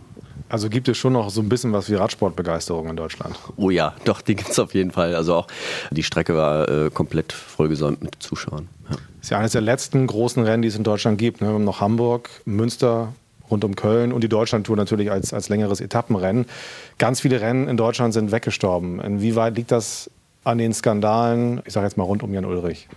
Also gibt es schon noch so ein bisschen was wie Radsportbegeisterung in Deutschland? Oh ja, doch, die gibt es auf jeden Fall. Also auch die Strecke war äh, komplett vollgesäumt mit Zuschauern. Ja. Das ist ja eines der letzten großen Rennen, die es in Deutschland gibt. Ne? Wir haben noch Hamburg, Münster, rund um Köln und die Deutschlandtour natürlich als, als längeres Etappenrennen. Ganz viele Rennen in Deutschland sind weggestorben. Inwieweit liegt das an den Skandalen, ich sage jetzt mal rund um Jan Ulrich?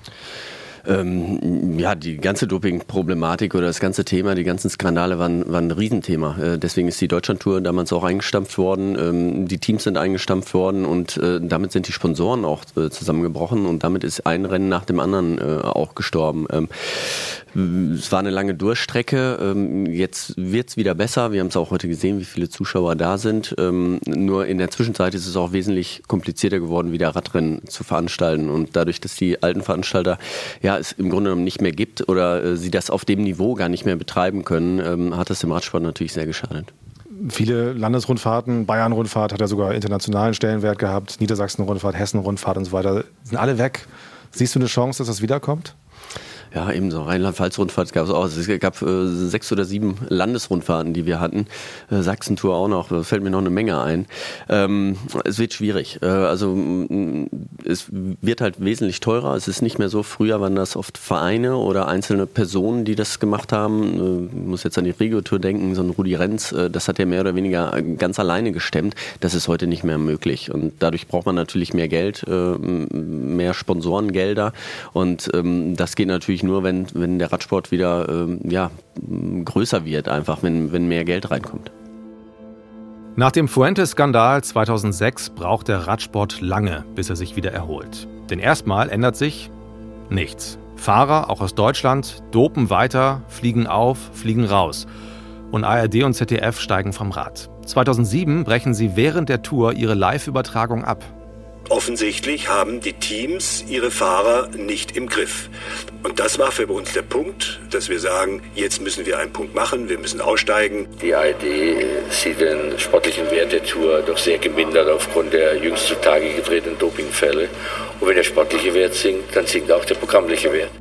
ähm, ja, die ganze Doping-Problematik oder das ganze Thema, die ganzen Skandale waren, waren ein Riesenthema. Äh, deswegen ist die Deutschlandtour damals auch eingestampft worden. Ähm, die Teams sind eingestampft worden und äh, damit sind die Sponsoren auch äh, zusammengebrochen und damit ist ein Rennen nach dem anderen äh, auch gestorben. Ähm, es war eine lange Durchstrecke. Ähm, jetzt wird es wieder besser. Wir haben es auch heute gesehen, wie viele Zuschauer da sind. Ähm, nur in der Zwischenzeit ist es auch wesentlich komplizierter geworden, wieder Radrennen zu veranstalten. Und dadurch, dass die alten Veranstalter ja es im Grunde genommen nicht mehr gibt oder äh, sie das auf dem Niveau gar nicht mehr betreiben können, ähm, hat das dem Radsport natürlich sehr geschadet viele Landesrundfahrten, Bayern-Rundfahrt hat ja sogar internationalen Stellenwert gehabt, Niedersachsen-Rundfahrt, Hessen-Rundfahrt und so weiter, sind alle weg. Siehst du eine Chance, dass das wiederkommt? Ja, ebenso. Rheinland-Pfalz-Rundfahrt gab es auch. Es gab äh, sechs oder sieben Landesrundfahrten, die wir hatten. Äh, Sachsen-Tour auch noch. Da fällt mir noch eine Menge ein. Ähm, es wird schwierig. Äh, also es wird halt wesentlich teurer. Es ist nicht mehr so. Früher waren das oft Vereine oder einzelne Personen, die das gemacht haben. Äh, ich muss jetzt an die Regio-Tour denken. So ein Rudi Renz, äh, das hat er mehr oder weniger ganz alleine gestemmt. Das ist heute nicht mehr möglich. Und dadurch braucht man natürlich mehr Geld, äh, mehr Sponsorengelder. Und ähm, das geht natürlich nur, wenn, wenn der Radsport wieder ähm, ja, größer wird, einfach, wenn, wenn mehr Geld reinkommt. Nach dem Fuentes-Skandal 2006 braucht der Radsport lange, bis er sich wieder erholt. Denn erstmal ändert sich nichts. Fahrer, auch aus Deutschland, dopen weiter, fliegen auf, fliegen raus. Und ARD und ZDF steigen vom Rad. 2007 brechen sie während der Tour ihre Live-Übertragung ab. Offensichtlich haben die Teams ihre Fahrer nicht im Griff. Und das war für uns der Punkt, dass wir sagen, jetzt müssen wir einen Punkt machen, wir müssen aussteigen. Die ARD sieht den sportlichen Wert der Tour doch sehr gemindert aufgrund der jüngst zutage getretenen Dopingfälle. Und wenn der sportliche Wert sinkt, dann sinkt auch der programmliche Wert.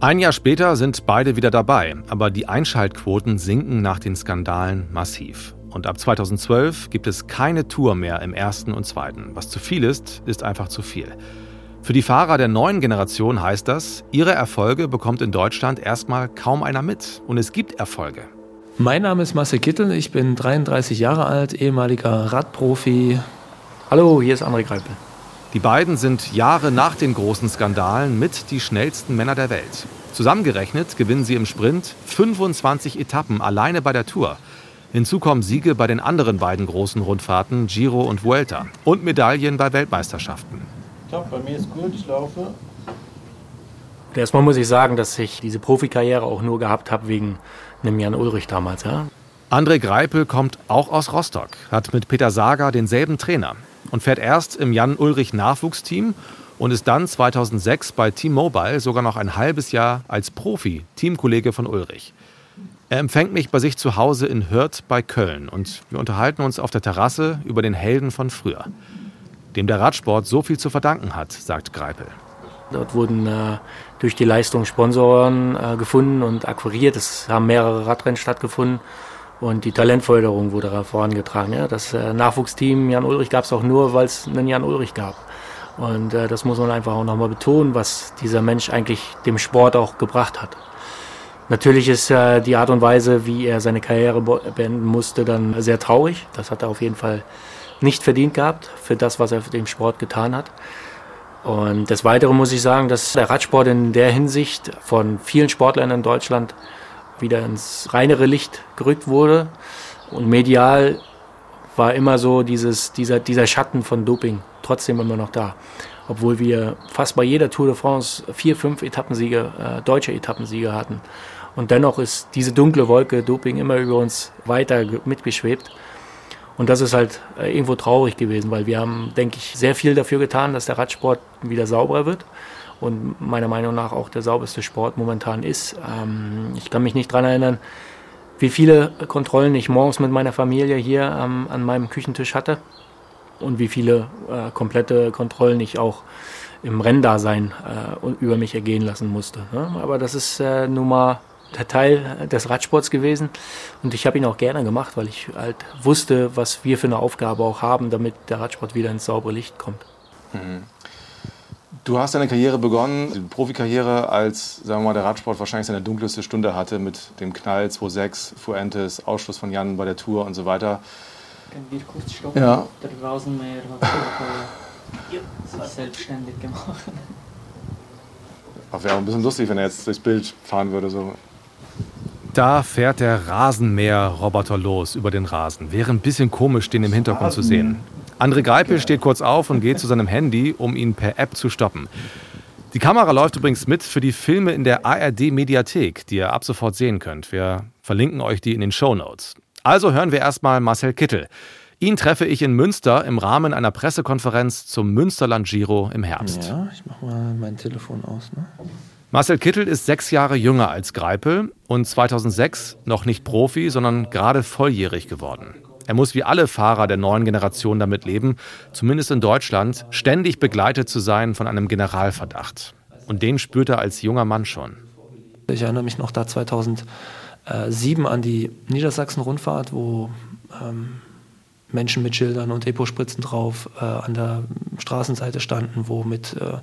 Ein Jahr später sind beide wieder dabei, aber die Einschaltquoten sinken nach den Skandalen massiv. Und ab 2012 gibt es keine Tour mehr im ersten und zweiten. Was zu viel ist, ist einfach zu viel. Für die Fahrer der neuen Generation heißt das, ihre Erfolge bekommt in Deutschland erstmal kaum einer mit. Und es gibt Erfolge. Mein Name ist Marcel Kittel, ich bin 33 Jahre alt, ehemaliger Radprofi. Hallo, hier ist André Greipel. Die beiden sind Jahre nach den großen Skandalen mit die schnellsten Männer der Welt. Zusammengerechnet gewinnen sie im Sprint 25 Etappen alleine bei der Tour. Hinzu kommen Siege bei den anderen beiden großen Rundfahrten, Giro und Vuelta. Und Medaillen bei Weltmeisterschaften. Top, bei mir ist gut, ich laufe. Erstmal muss ich sagen, dass ich diese Profikarriere auch nur gehabt habe wegen einem Jan Ulrich damals. Ja? André Greipel kommt auch aus Rostock, hat mit Peter Sager denselben Trainer und fährt erst im Jan Ulrich Nachwuchsteam und ist dann 2006 bei T-Mobile sogar noch ein halbes Jahr als Profi Teamkollege von Ulrich. Er empfängt mich bei sich zu Hause in Hürth bei Köln und wir unterhalten uns auf der Terrasse über den Helden von früher, dem der Radsport so viel zu verdanken hat, sagt Greipel. Dort wurden äh, durch die Leistung Sponsoren äh, gefunden und akquiriert. Es haben mehrere Radrennen stattgefunden und die Talentförderung wurde vorangetragen. Ja. Das äh, Nachwuchsteam Jan Ulrich gab es auch nur, weil es einen Jan Ulrich gab. Und äh, das muss man einfach auch nochmal betonen, was dieser Mensch eigentlich dem Sport auch gebracht hat. Natürlich ist äh, die Art und Weise, wie er seine Karriere beenden musste, dann sehr traurig. Das hat er auf jeden Fall nicht verdient gehabt für das, was er für den Sport getan hat. Und des Weiteren muss ich sagen, dass der Radsport in der Hinsicht von vielen Sportlern in Deutschland wieder ins reinere Licht gerückt wurde. Und medial war immer so dieses, dieser, dieser Schatten von Doping trotzdem immer noch da. obwohl wir fast bei jeder Tour de France vier, fünf Etappensiege, äh, deutsche Etappensiege hatten. Und dennoch ist diese dunkle Wolke Doping immer über uns weiter mitgeschwebt. Und das ist halt äh, irgendwo traurig gewesen, weil wir haben, denke ich, sehr viel dafür getan, dass der Radsport wieder sauberer wird und meiner Meinung nach auch der sauberste Sport momentan ist. Ähm, ich kann mich nicht daran erinnern, wie viele Kontrollen ich morgens mit meiner Familie hier an meinem Küchentisch hatte und wie viele äh, komplette Kontrollen ich auch im Renndasein äh, über mich ergehen lassen musste. Ne? Aber das ist äh, nun mal Teil des Radsports gewesen und ich habe ihn auch gerne gemacht, weil ich halt wusste, was wir für eine Aufgabe auch haben, damit der Radsport wieder ins saubere Licht kommt. Mhm. Du hast deine Karriere begonnen, die Profikarriere, als sagen wir mal, der Radsport wahrscheinlich seine dunkelste Stunde hatte mit dem Knall 2.6, Fuentes, Ausschluss von Jan bei der Tour und so weiter. Können wir kurz stoppen? Ja. Der Rasenmäher hat äh, selbstständig gemacht. Wäre auch ein bisschen lustig, wenn er jetzt durchs Bild fahren würde. So. Da fährt der Rasenmäher-Roboter los über den Rasen. Wäre ein bisschen komisch, den im Hintergrund zu sehen. André Greipel steht kurz auf und geht zu seinem Handy, um ihn per App zu stoppen. Die Kamera läuft übrigens mit für die Filme in der ARD-Mediathek, die ihr ab sofort sehen könnt. Wir verlinken euch die in den Show Notes. Also hören wir erstmal Marcel Kittel. Ihn treffe ich in Münster im Rahmen einer Pressekonferenz zum Münsterland Giro im Herbst. Ja, ich mach mal mein Telefon aus. Ne? Marcel Kittel ist sechs Jahre jünger als Greipel und 2006 noch nicht Profi, sondern gerade volljährig geworden. Er muss wie alle Fahrer der neuen Generation damit leben, zumindest in Deutschland, ständig begleitet zu sein von einem Generalverdacht. Und den spürt er als junger Mann schon. Ich erinnere mich noch da 2007 an die Niedersachsen-Rundfahrt, wo ähm, Menschen mit Schildern und Epo-Spritzen drauf äh, an der Straßenseite standen, wo mit äh,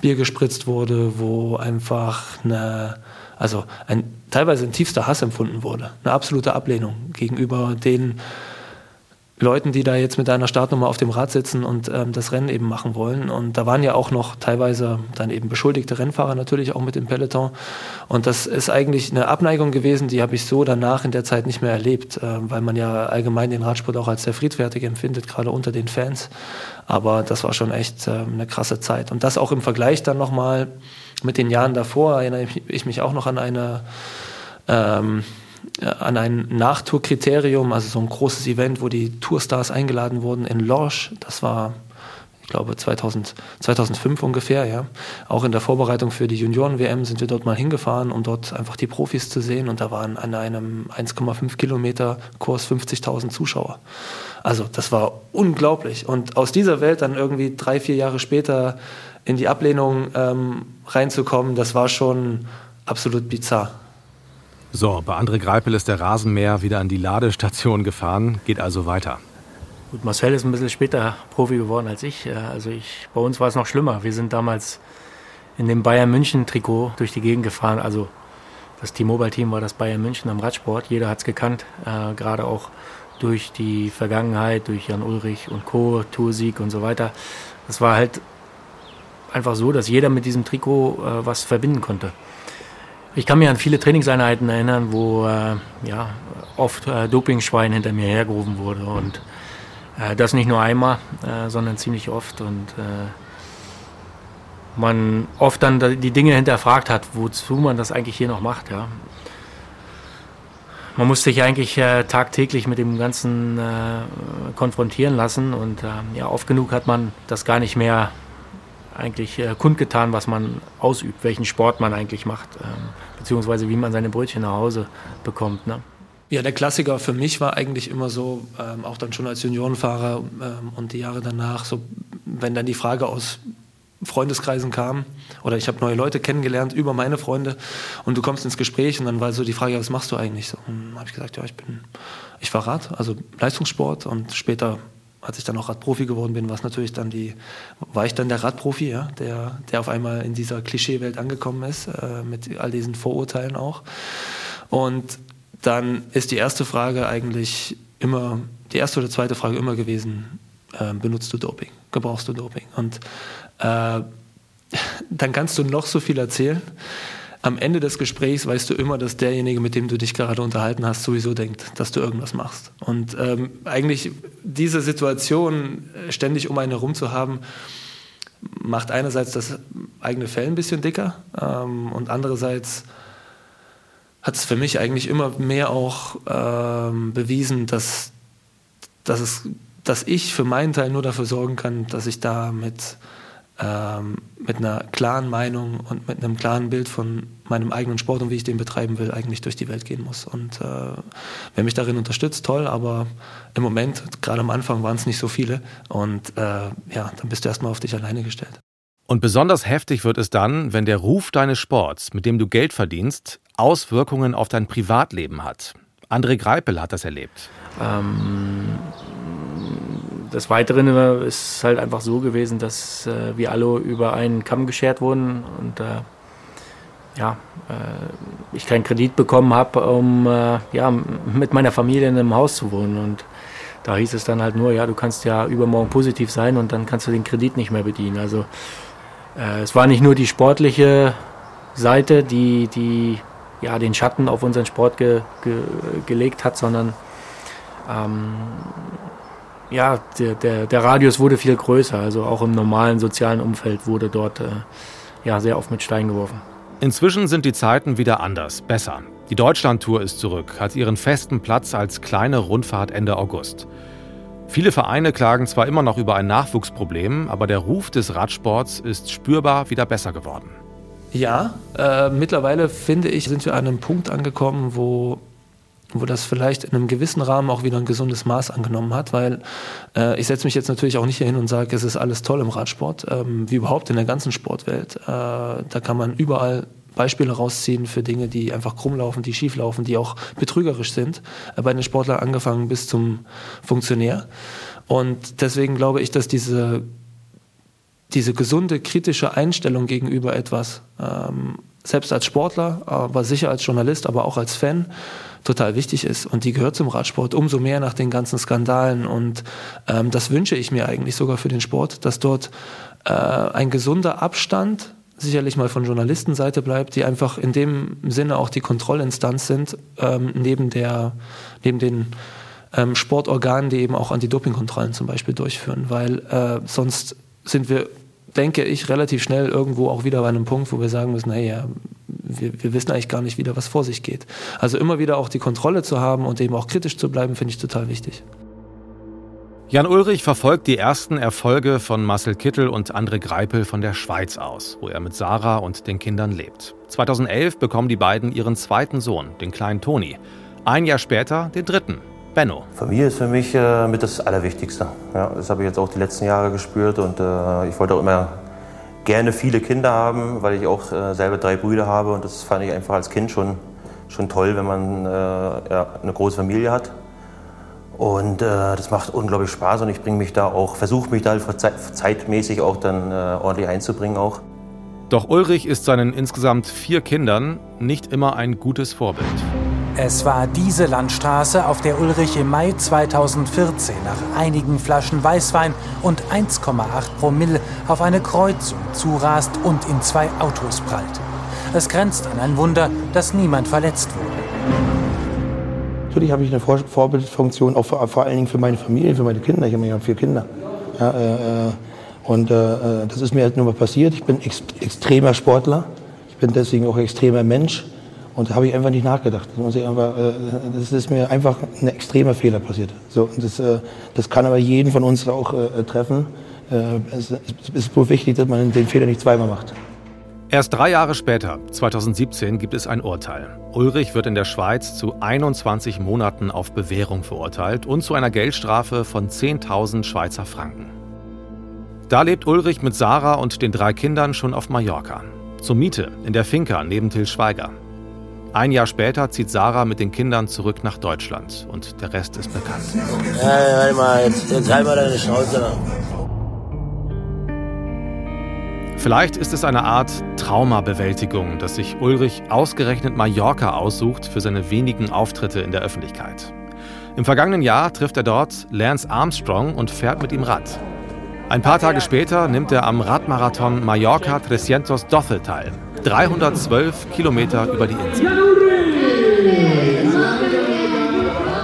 Bier gespritzt wurde, wo einfach eine, also ein, teilweise ein tiefster Hass empfunden wurde, eine absolute Ablehnung gegenüber den Leuten, die da jetzt mit einer Startnummer auf dem Rad sitzen und ähm, das Rennen eben machen wollen. Und da waren ja auch noch teilweise dann eben beschuldigte Rennfahrer natürlich auch mit im Peloton. Und das ist eigentlich eine Abneigung gewesen, die habe ich so danach in der Zeit nicht mehr erlebt, äh, weil man ja allgemein den Radsport auch als sehr friedfertig empfindet, gerade unter den Fans. Aber das war schon echt äh, eine krasse Zeit. Und das auch im Vergleich dann nochmal mit den Jahren davor erinnere ich mich auch noch an eine ähm, an ein Nachtourkriterium, also so ein großes Event, wo die Tourstars eingeladen wurden in Lorsch. Das war, ich glaube, 2000, 2005 ungefähr. Ja. Auch in der Vorbereitung für die Junioren-WM sind wir dort mal hingefahren, um dort einfach die Profis zu sehen. Und da waren an einem 1,5 Kilometer Kurs 50.000 Zuschauer. Also das war unglaublich. Und aus dieser Welt dann irgendwie drei, vier Jahre später in die Ablehnung ähm, reinzukommen, das war schon absolut bizarr. So, bei André Greipel ist der Rasenmäher wieder an die Ladestation gefahren, geht also weiter. Gut, Marcel ist ein bisschen später Profi geworden als ich. Also ich, bei uns war es noch schlimmer. Wir sind damals in dem Bayern München Trikot durch die Gegend gefahren. Also das T-Mobile-Team war das Bayern München am Radsport. Jeder hat es gekannt, äh, gerade auch durch die Vergangenheit, durch Jan Ulrich und Co., Toursieg und so weiter. Das war halt einfach so, dass jeder mit diesem Trikot äh, was verbinden konnte. Ich kann mich an viele Trainingseinheiten erinnern, wo äh, ja, oft äh, Dopingschwein hinter mir hergerufen wurde. Und äh, das nicht nur einmal, äh, sondern ziemlich oft. Und äh, man oft dann die Dinge hinterfragt hat, wozu man das eigentlich hier noch macht. Ja. Man muss sich eigentlich äh, tagtäglich mit dem Ganzen konfrontieren lassen. Und ja, oft genug hat man das gar nicht mehr eigentlich äh, kundgetan, was man ausübt, welchen Sport man eigentlich macht, ähm, beziehungsweise wie man seine Brötchen nach Hause bekommt. Ne? Ja, der Klassiker für mich war eigentlich immer so, ähm, auch dann schon als Juniorenfahrer ähm, und die Jahre danach, so wenn dann die Frage aus Freundeskreisen kam oder ich habe neue Leute kennengelernt über meine Freunde und du kommst ins Gespräch und dann war so die Frage, was machst du eigentlich so? Und habe ich gesagt, ja, ich bin, ich fahre Rad, also Leistungssport und später als ich dann auch Radprofi geworden bin, war natürlich dann die, war ich dann der Radprofi, ja, der, der auf einmal in dieser Klischeewelt angekommen ist, äh, mit all diesen Vorurteilen auch. Und dann ist die erste Frage eigentlich immer, die erste oder zweite Frage immer gewesen, äh, benutzt du Doping? Gebrauchst du Doping? Und äh, dann kannst du noch so viel erzählen am Ende des Gesprächs weißt du immer, dass derjenige, mit dem du dich gerade unterhalten hast, sowieso denkt, dass du irgendwas machst. Und ähm, eigentlich diese Situation ständig um einen herum zu haben, macht einerseits das eigene Fell ein bisschen dicker ähm, und andererseits hat es für mich eigentlich immer mehr auch ähm, bewiesen, dass, dass, es, dass ich für meinen Teil nur dafür sorgen kann, dass ich da mit, ähm, mit einer klaren Meinung und mit einem klaren Bild von meinem eigenen Sport und wie ich den betreiben will, eigentlich durch die Welt gehen muss. Und äh, wer mich darin unterstützt, toll, aber im Moment, gerade am Anfang, waren es nicht so viele. Und äh, ja, dann bist du erstmal auf dich alleine gestellt. Und besonders heftig wird es dann, wenn der Ruf deines Sports, mit dem du Geld verdienst, Auswirkungen auf dein Privatleben hat. André Greipel hat das erlebt. Ähm, des Weiteren ist halt einfach so gewesen, dass äh, wir alle über einen Kamm geschert wurden und äh, ja, äh, ich keinen Kredit bekommen habe, um äh, ja, mit meiner Familie in einem Haus zu wohnen. Und da hieß es dann halt nur, ja, du kannst ja übermorgen positiv sein und dann kannst du den Kredit nicht mehr bedienen. Also äh, es war nicht nur die sportliche Seite, die, die ja, den Schatten auf unseren Sport ge, ge, gelegt hat, sondern ähm, ja, der, der, der, Radius wurde viel größer. Also auch im normalen sozialen Umfeld wurde dort äh, ja, sehr oft mit Steinen geworfen. Inzwischen sind die Zeiten wieder anders, besser. Die Deutschlandtour ist zurück, hat ihren festen Platz als kleine Rundfahrt Ende August. Viele Vereine klagen zwar immer noch über ein Nachwuchsproblem, aber der Ruf des Radsports ist spürbar wieder besser geworden. Ja, äh, mittlerweile finde ich, sind wir an einem Punkt angekommen, wo, wo das vielleicht in einem gewissen Rahmen auch wieder ein gesundes Maß angenommen hat, weil äh, ich setze mich jetzt natürlich auch nicht hier hin und sage, es ist alles toll im Radsport, ähm, wie überhaupt in der ganzen Sportwelt. Äh, da kann man überall Beispiele rausziehen für Dinge, die einfach krumm laufen, die schief laufen, die auch betrügerisch sind, äh, bei den Sportlern angefangen bis zum Funktionär. Und deswegen glaube ich, dass diese, diese gesunde, kritische Einstellung gegenüber etwas, ähm, selbst als Sportler, aber sicher als Journalist, aber auch als Fan, total wichtig ist. Und die gehört zum Radsport umso mehr nach den ganzen Skandalen. Und ähm, das wünsche ich mir eigentlich sogar für den Sport, dass dort äh, ein gesunder Abstand sicherlich mal von Journalistenseite bleibt, die einfach in dem Sinne auch die Kontrollinstanz sind, ähm, neben, der, neben den ähm, Sportorganen, die eben auch Anti-Doping-Kontrollen zum Beispiel durchführen, weil äh, sonst sind wir, denke ich, relativ schnell irgendwo auch wieder bei einem Punkt, wo wir sagen müssen, hey, ja, wir, wir wissen eigentlich gar nicht wieder, was vor sich geht. Also immer wieder auch die Kontrolle zu haben und eben auch kritisch zu bleiben, finde ich total wichtig. Jan Ulrich verfolgt die ersten Erfolge von Marcel Kittel und André Greipel von der Schweiz aus, wo er mit Sarah und den Kindern lebt. 2011 bekommen die beiden ihren zweiten Sohn, den kleinen Toni. Ein Jahr später den dritten, Benno. Familie ist für mich äh, mit das Allerwichtigste. Ja, das habe ich jetzt auch die letzten Jahre gespürt und äh, ich wollte auch immer gerne viele Kinder haben, weil ich auch äh, selber drei Brüder habe und das fand ich einfach als Kind schon, schon toll, wenn man äh, ja, eine große Familie hat. Und äh, das macht unglaublich Spaß und ich bringe mich da auch, versuche mich da zeitmäßig auch dann äh, ordentlich einzubringen auch. Doch Ulrich ist seinen insgesamt vier Kindern nicht immer ein gutes Vorbild. Es war diese Landstraße, auf der Ulrich im Mai 2014 nach einigen Flaschen Weißwein und 1,8 Promille auf eine Kreuzung zurast und in zwei Autos prallt. Es grenzt an ein Wunder, dass niemand verletzt wurde. Natürlich habe ich eine Vor Vorbildfunktion, auch vor, vor, allen Dingen für meine Familie, für meine Kinder. Ich habe ja vier Kinder. Ja, äh, äh und äh, äh, das ist mir halt nur mal passiert. Ich bin ex extremer Sportler. Ich bin deswegen auch extremer Mensch. Und da habe ich einfach nicht nachgedacht. Äh, das ist mir einfach ein extremer Fehler passiert. So, das, äh, das kann aber jeden von uns auch treffen. es ist nur wichtig, dass man den Fehler nicht zweimal macht. Erst drei Jahre später, 2017, gibt es ein Urteil. Ulrich wird in der Schweiz zu 21 Monaten auf Bewährung verurteilt und zu einer Geldstrafe von 10.000 Schweizer Franken. Da lebt Ulrich mit Sarah und den drei Kindern schon auf Mallorca. Zur Miete in der Finca neben Till Schweiger. Ein Jahr später zieht Sarah mit den Kindern zurück nach Deutschland und der Rest ist bekannt. Hey, warte mal, jetzt, jetzt halt mal deine Schnauze. Vielleicht ist es eine Art Traumabewältigung, dass sich Ulrich ausgerechnet Mallorca aussucht für seine wenigen Auftritte in der Öffentlichkeit. Im vergangenen Jahr trifft er dort Lance Armstrong und fährt mit ihm Rad. Ein paar Tage später nimmt er am Radmarathon Mallorca 312 teil. 312 Kilometer über die Insel.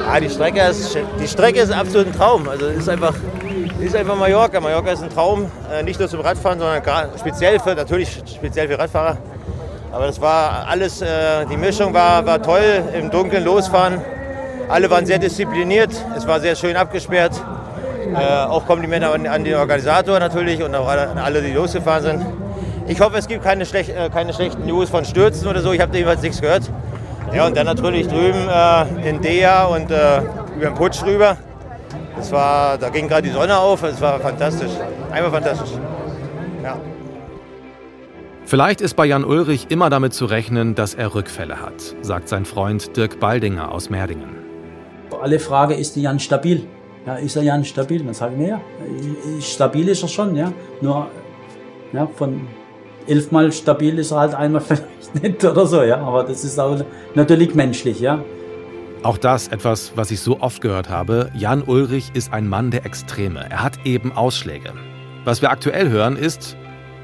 Ja, die, Strecke ist, die Strecke ist absolut ein Traum. Also ist einfach ist einfach Mallorca. Mallorca ist ein Traum, äh, nicht nur zum Radfahren, sondern speziell für, natürlich speziell für Radfahrer. Aber das war alles, äh, die Mischung war, war toll, im Dunkeln losfahren. Alle waren sehr diszipliniert, es war sehr schön abgesperrt. Äh, auch Komplimente an, an, den Organisator natürlich und auch an alle, die losgefahren sind. Ich hoffe, es gibt keine, schlecht, äh, keine schlechten News von Stürzen oder so. Ich habe jedenfalls nichts gehört. Ja, und dann natürlich drüben äh, in Dea und äh, über den Putsch rüber. Das war, da ging gerade die Sonne auf. Es war fantastisch. Einfach fantastisch. Ja. Vielleicht ist bei Jan Ulrich immer damit zu rechnen, dass er Rückfälle hat, sagt sein Freund Dirk Baldinger aus Merdingen. Alle Frage, ist der Jan stabil? Ja, ist er Jan stabil? Dann sagen wir ja, stabil ist er schon, ja. Nur ja, von elfmal stabil ist er halt einmal vielleicht nicht oder so, ja. Aber das ist auch natürlich menschlich, ja. Auch das etwas, was ich so oft gehört habe. Jan Ulrich ist ein Mann der Extreme. Er hat eben Ausschläge. Was wir aktuell hören ist,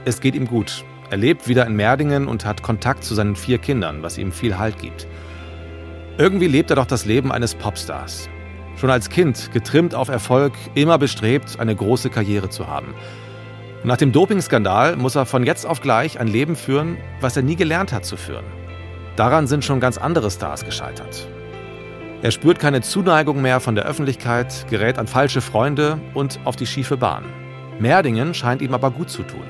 es geht ihm gut. Er lebt wieder in Merdingen und hat Kontakt zu seinen vier Kindern, was ihm viel Halt gibt. Irgendwie lebt er doch das Leben eines Popstars. Schon als Kind getrimmt auf Erfolg, immer bestrebt, eine große Karriere zu haben. Nach dem Dopingskandal muss er von jetzt auf gleich ein Leben führen, was er nie gelernt hat zu führen. Daran sind schon ganz andere Stars gescheitert. Er spürt keine Zuneigung mehr von der Öffentlichkeit, gerät an falsche Freunde und auf die schiefe Bahn. Merdingen scheint ihm aber gut zu tun.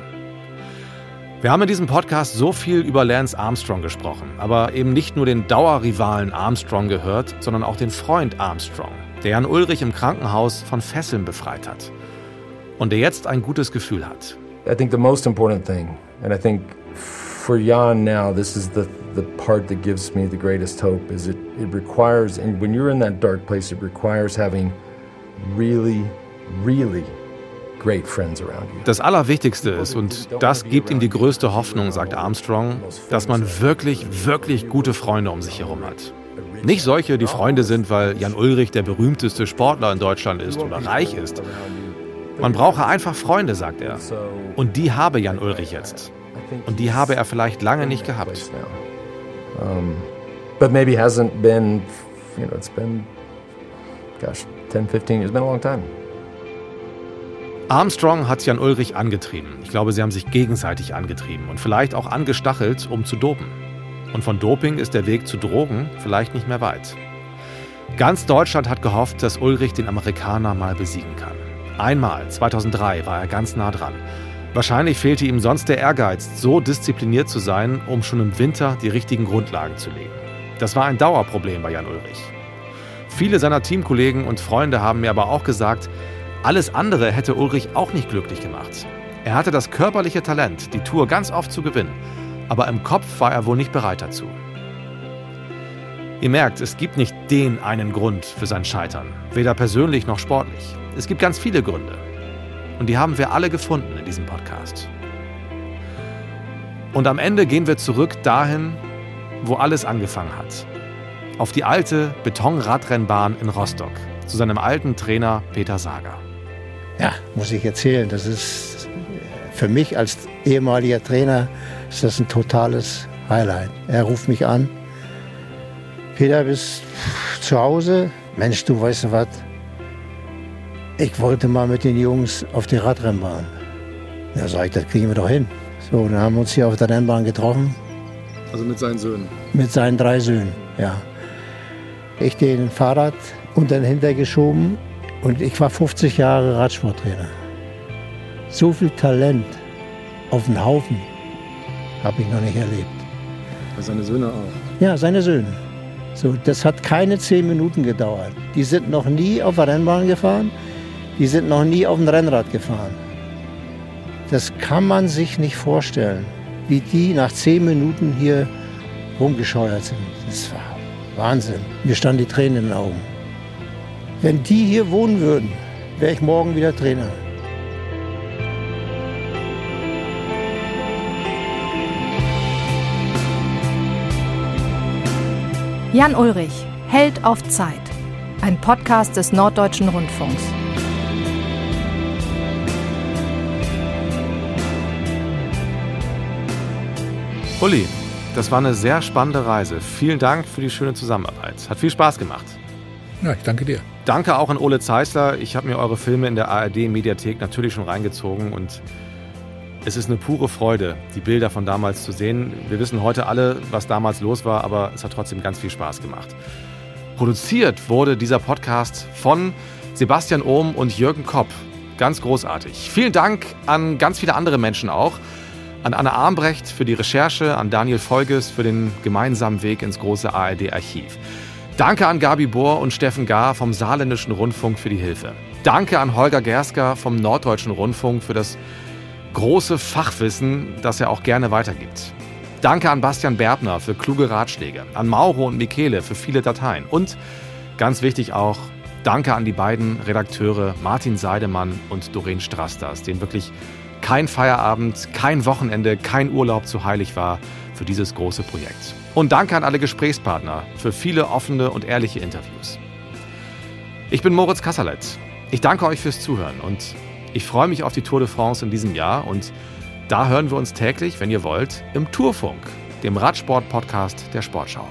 Wir haben in diesem Podcast so viel über Lance Armstrong gesprochen, aber eben nicht nur den Dauerrivalen Armstrong gehört, sondern auch den Freund Armstrong, der Jan Ulrich im Krankenhaus von Fesseln befreit hat und der jetzt ein gutes Gefühl hat. I think the most important thing, and I think for Jan now, this is the the part that gives me the greatest hope, is it it requires, and when you're in that dark place, it requires having really, really great friends around you. Das Allerwichtigste ist, und das gibt ihm die größte Hoffnung, sagt Armstrong, dass man wirklich, wirklich gute Freunde um sich herum hat. Nicht solche, die Freunde sind, weil Jan Ulrich der berühmteste Sportler in Deutschland ist oder reich ist. Man brauche einfach Freunde, sagt er. Und die habe Jan Ulrich jetzt. Und die habe er vielleicht lange nicht gehabt. But maybe hasn't been, you know, it's been, gosh, 10, 15, it's been a long time. Armstrong hat Jan Ulrich angetrieben. Ich glaube, sie haben sich gegenseitig angetrieben und vielleicht auch angestachelt, um zu dopen. Und von Doping ist der Weg zu Drogen vielleicht nicht mehr weit. Ganz Deutschland hat gehofft, dass Ulrich den Amerikaner mal besiegen kann. Einmal, 2003, war er ganz nah dran. Wahrscheinlich fehlte ihm sonst der Ehrgeiz, so diszipliniert zu sein, um schon im Winter die richtigen Grundlagen zu legen. Das war ein Dauerproblem bei Jan Ulrich. Viele seiner Teamkollegen und Freunde haben mir aber auch gesagt, alles andere hätte Ulrich auch nicht glücklich gemacht. Er hatte das körperliche Talent, die Tour ganz oft zu gewinnen, aber im Kopf war er wohl nicht bereit dazu. Ihr merkt, es gibt nicht den einen Grund für sein Scheitern, weder persönlich noch sportlich. Es gibt ganz viele Gründe. Und die haben wir alle gefunden in diesem Podcast. Und am Ende gehen wir zurück dahin, wo alles angefangen hat. Auf die alte Betonradrennbahn in Rostock, zu seinem alten Trainer Peter Sager. Ja, muss ich erzählen. Das ist für mich als ehemaliger Trainer ist das ein totales Highlight. Er ruft mich an. Peter, bist zu Hause? Mensch, du weißt du was? Ich wollte mal mit den Jungs auf die Radrennbahn. Da sag ich, das kriegen wir doch hin. So, dann haben wir uns hier auf der Rennbahn getroffen. Also mit seinen Söhnen? Mit seinen drei Söhnen, ja. Ich den Fahrrad unter den Hinter geschoben und ich war 50 Jahre Radsporttrainer. So viel Talent auf den Haufen habe ich noch nicht erlebt. Seine Söhne auch? Ja, seine Söhne. So, das hat keine zehn Minuten gedauert. Die sind noch nie auf der Rennbahn gefahren. Die sind noch nie auf dem Rennrad gefahren. Das kann man sich nicht vorstellen, wie die nach zehn Minuten hier rumgescheuert sind. Das war Wahnsinn. Mir standen die Tränen in den Augen. Wenn die hier wohnen würden, wäre ich morgen wieder Trainer. Jan Ulrich, Held auf Zeit. Ein Podcast des Norddeutschen Rundfunks. Uli, das war eine sehr spannende Reise. Vielen Dank für die schöne Zusammenarbeit. Hat viel Spaß gemacht. Ja, ich danke dir. Danke auch an Ole Zeisler. Ich habe mir eure Filme in der ARD-Mediathek natürlich schon reingezogen und es ist eine pure Freude, die Bilder von damals zu sehen. Wir wissen heute alle, was damals los war, aber es hat trotzdem ganz viel Spaß gemacht. Produziert wurde dieser Podcast von Sebastian Ohm und Jürgen Kopp. Ganz großartig. Vielen Dank an ganz viele andere Menschen auch. An Anna Armbrecht für die Recherche, an Daniel Folges für den gemeinsamen Weg ins große ARD-Archiv. Danke an Gabi Bohr und Steffen Gar vom Saarländischen Rundfunk für die Hilfe. Danke an Holger Gersker vom Norddeutschen Rundfunk für das große Fachwissen, das er auch gerne weitergibt. Danke an Bastian Berbner für kluge Ratschläge, an Mauro und Michele für viele Dateien und ganz wichtig auch Danke an die beiden Redakteure Martin Seidemann und Doreen Strasters, denen wirklich kein Feierabend, kein Wochenende, kein Urlaub zu heilig war für dieses große Projekt. Und danke an alle Gesprächspartner für viele offene und ehrliche Interviews. Ich bin Moritz Kasserlet. Ich danke euch fürs Zuhören und ich freue mich auf die Tour de France in diesem Jahr und da hören wir uns täglich, wenn ihr wollt, im Tourfunk, dem Radsport-Podcast der Sportschau.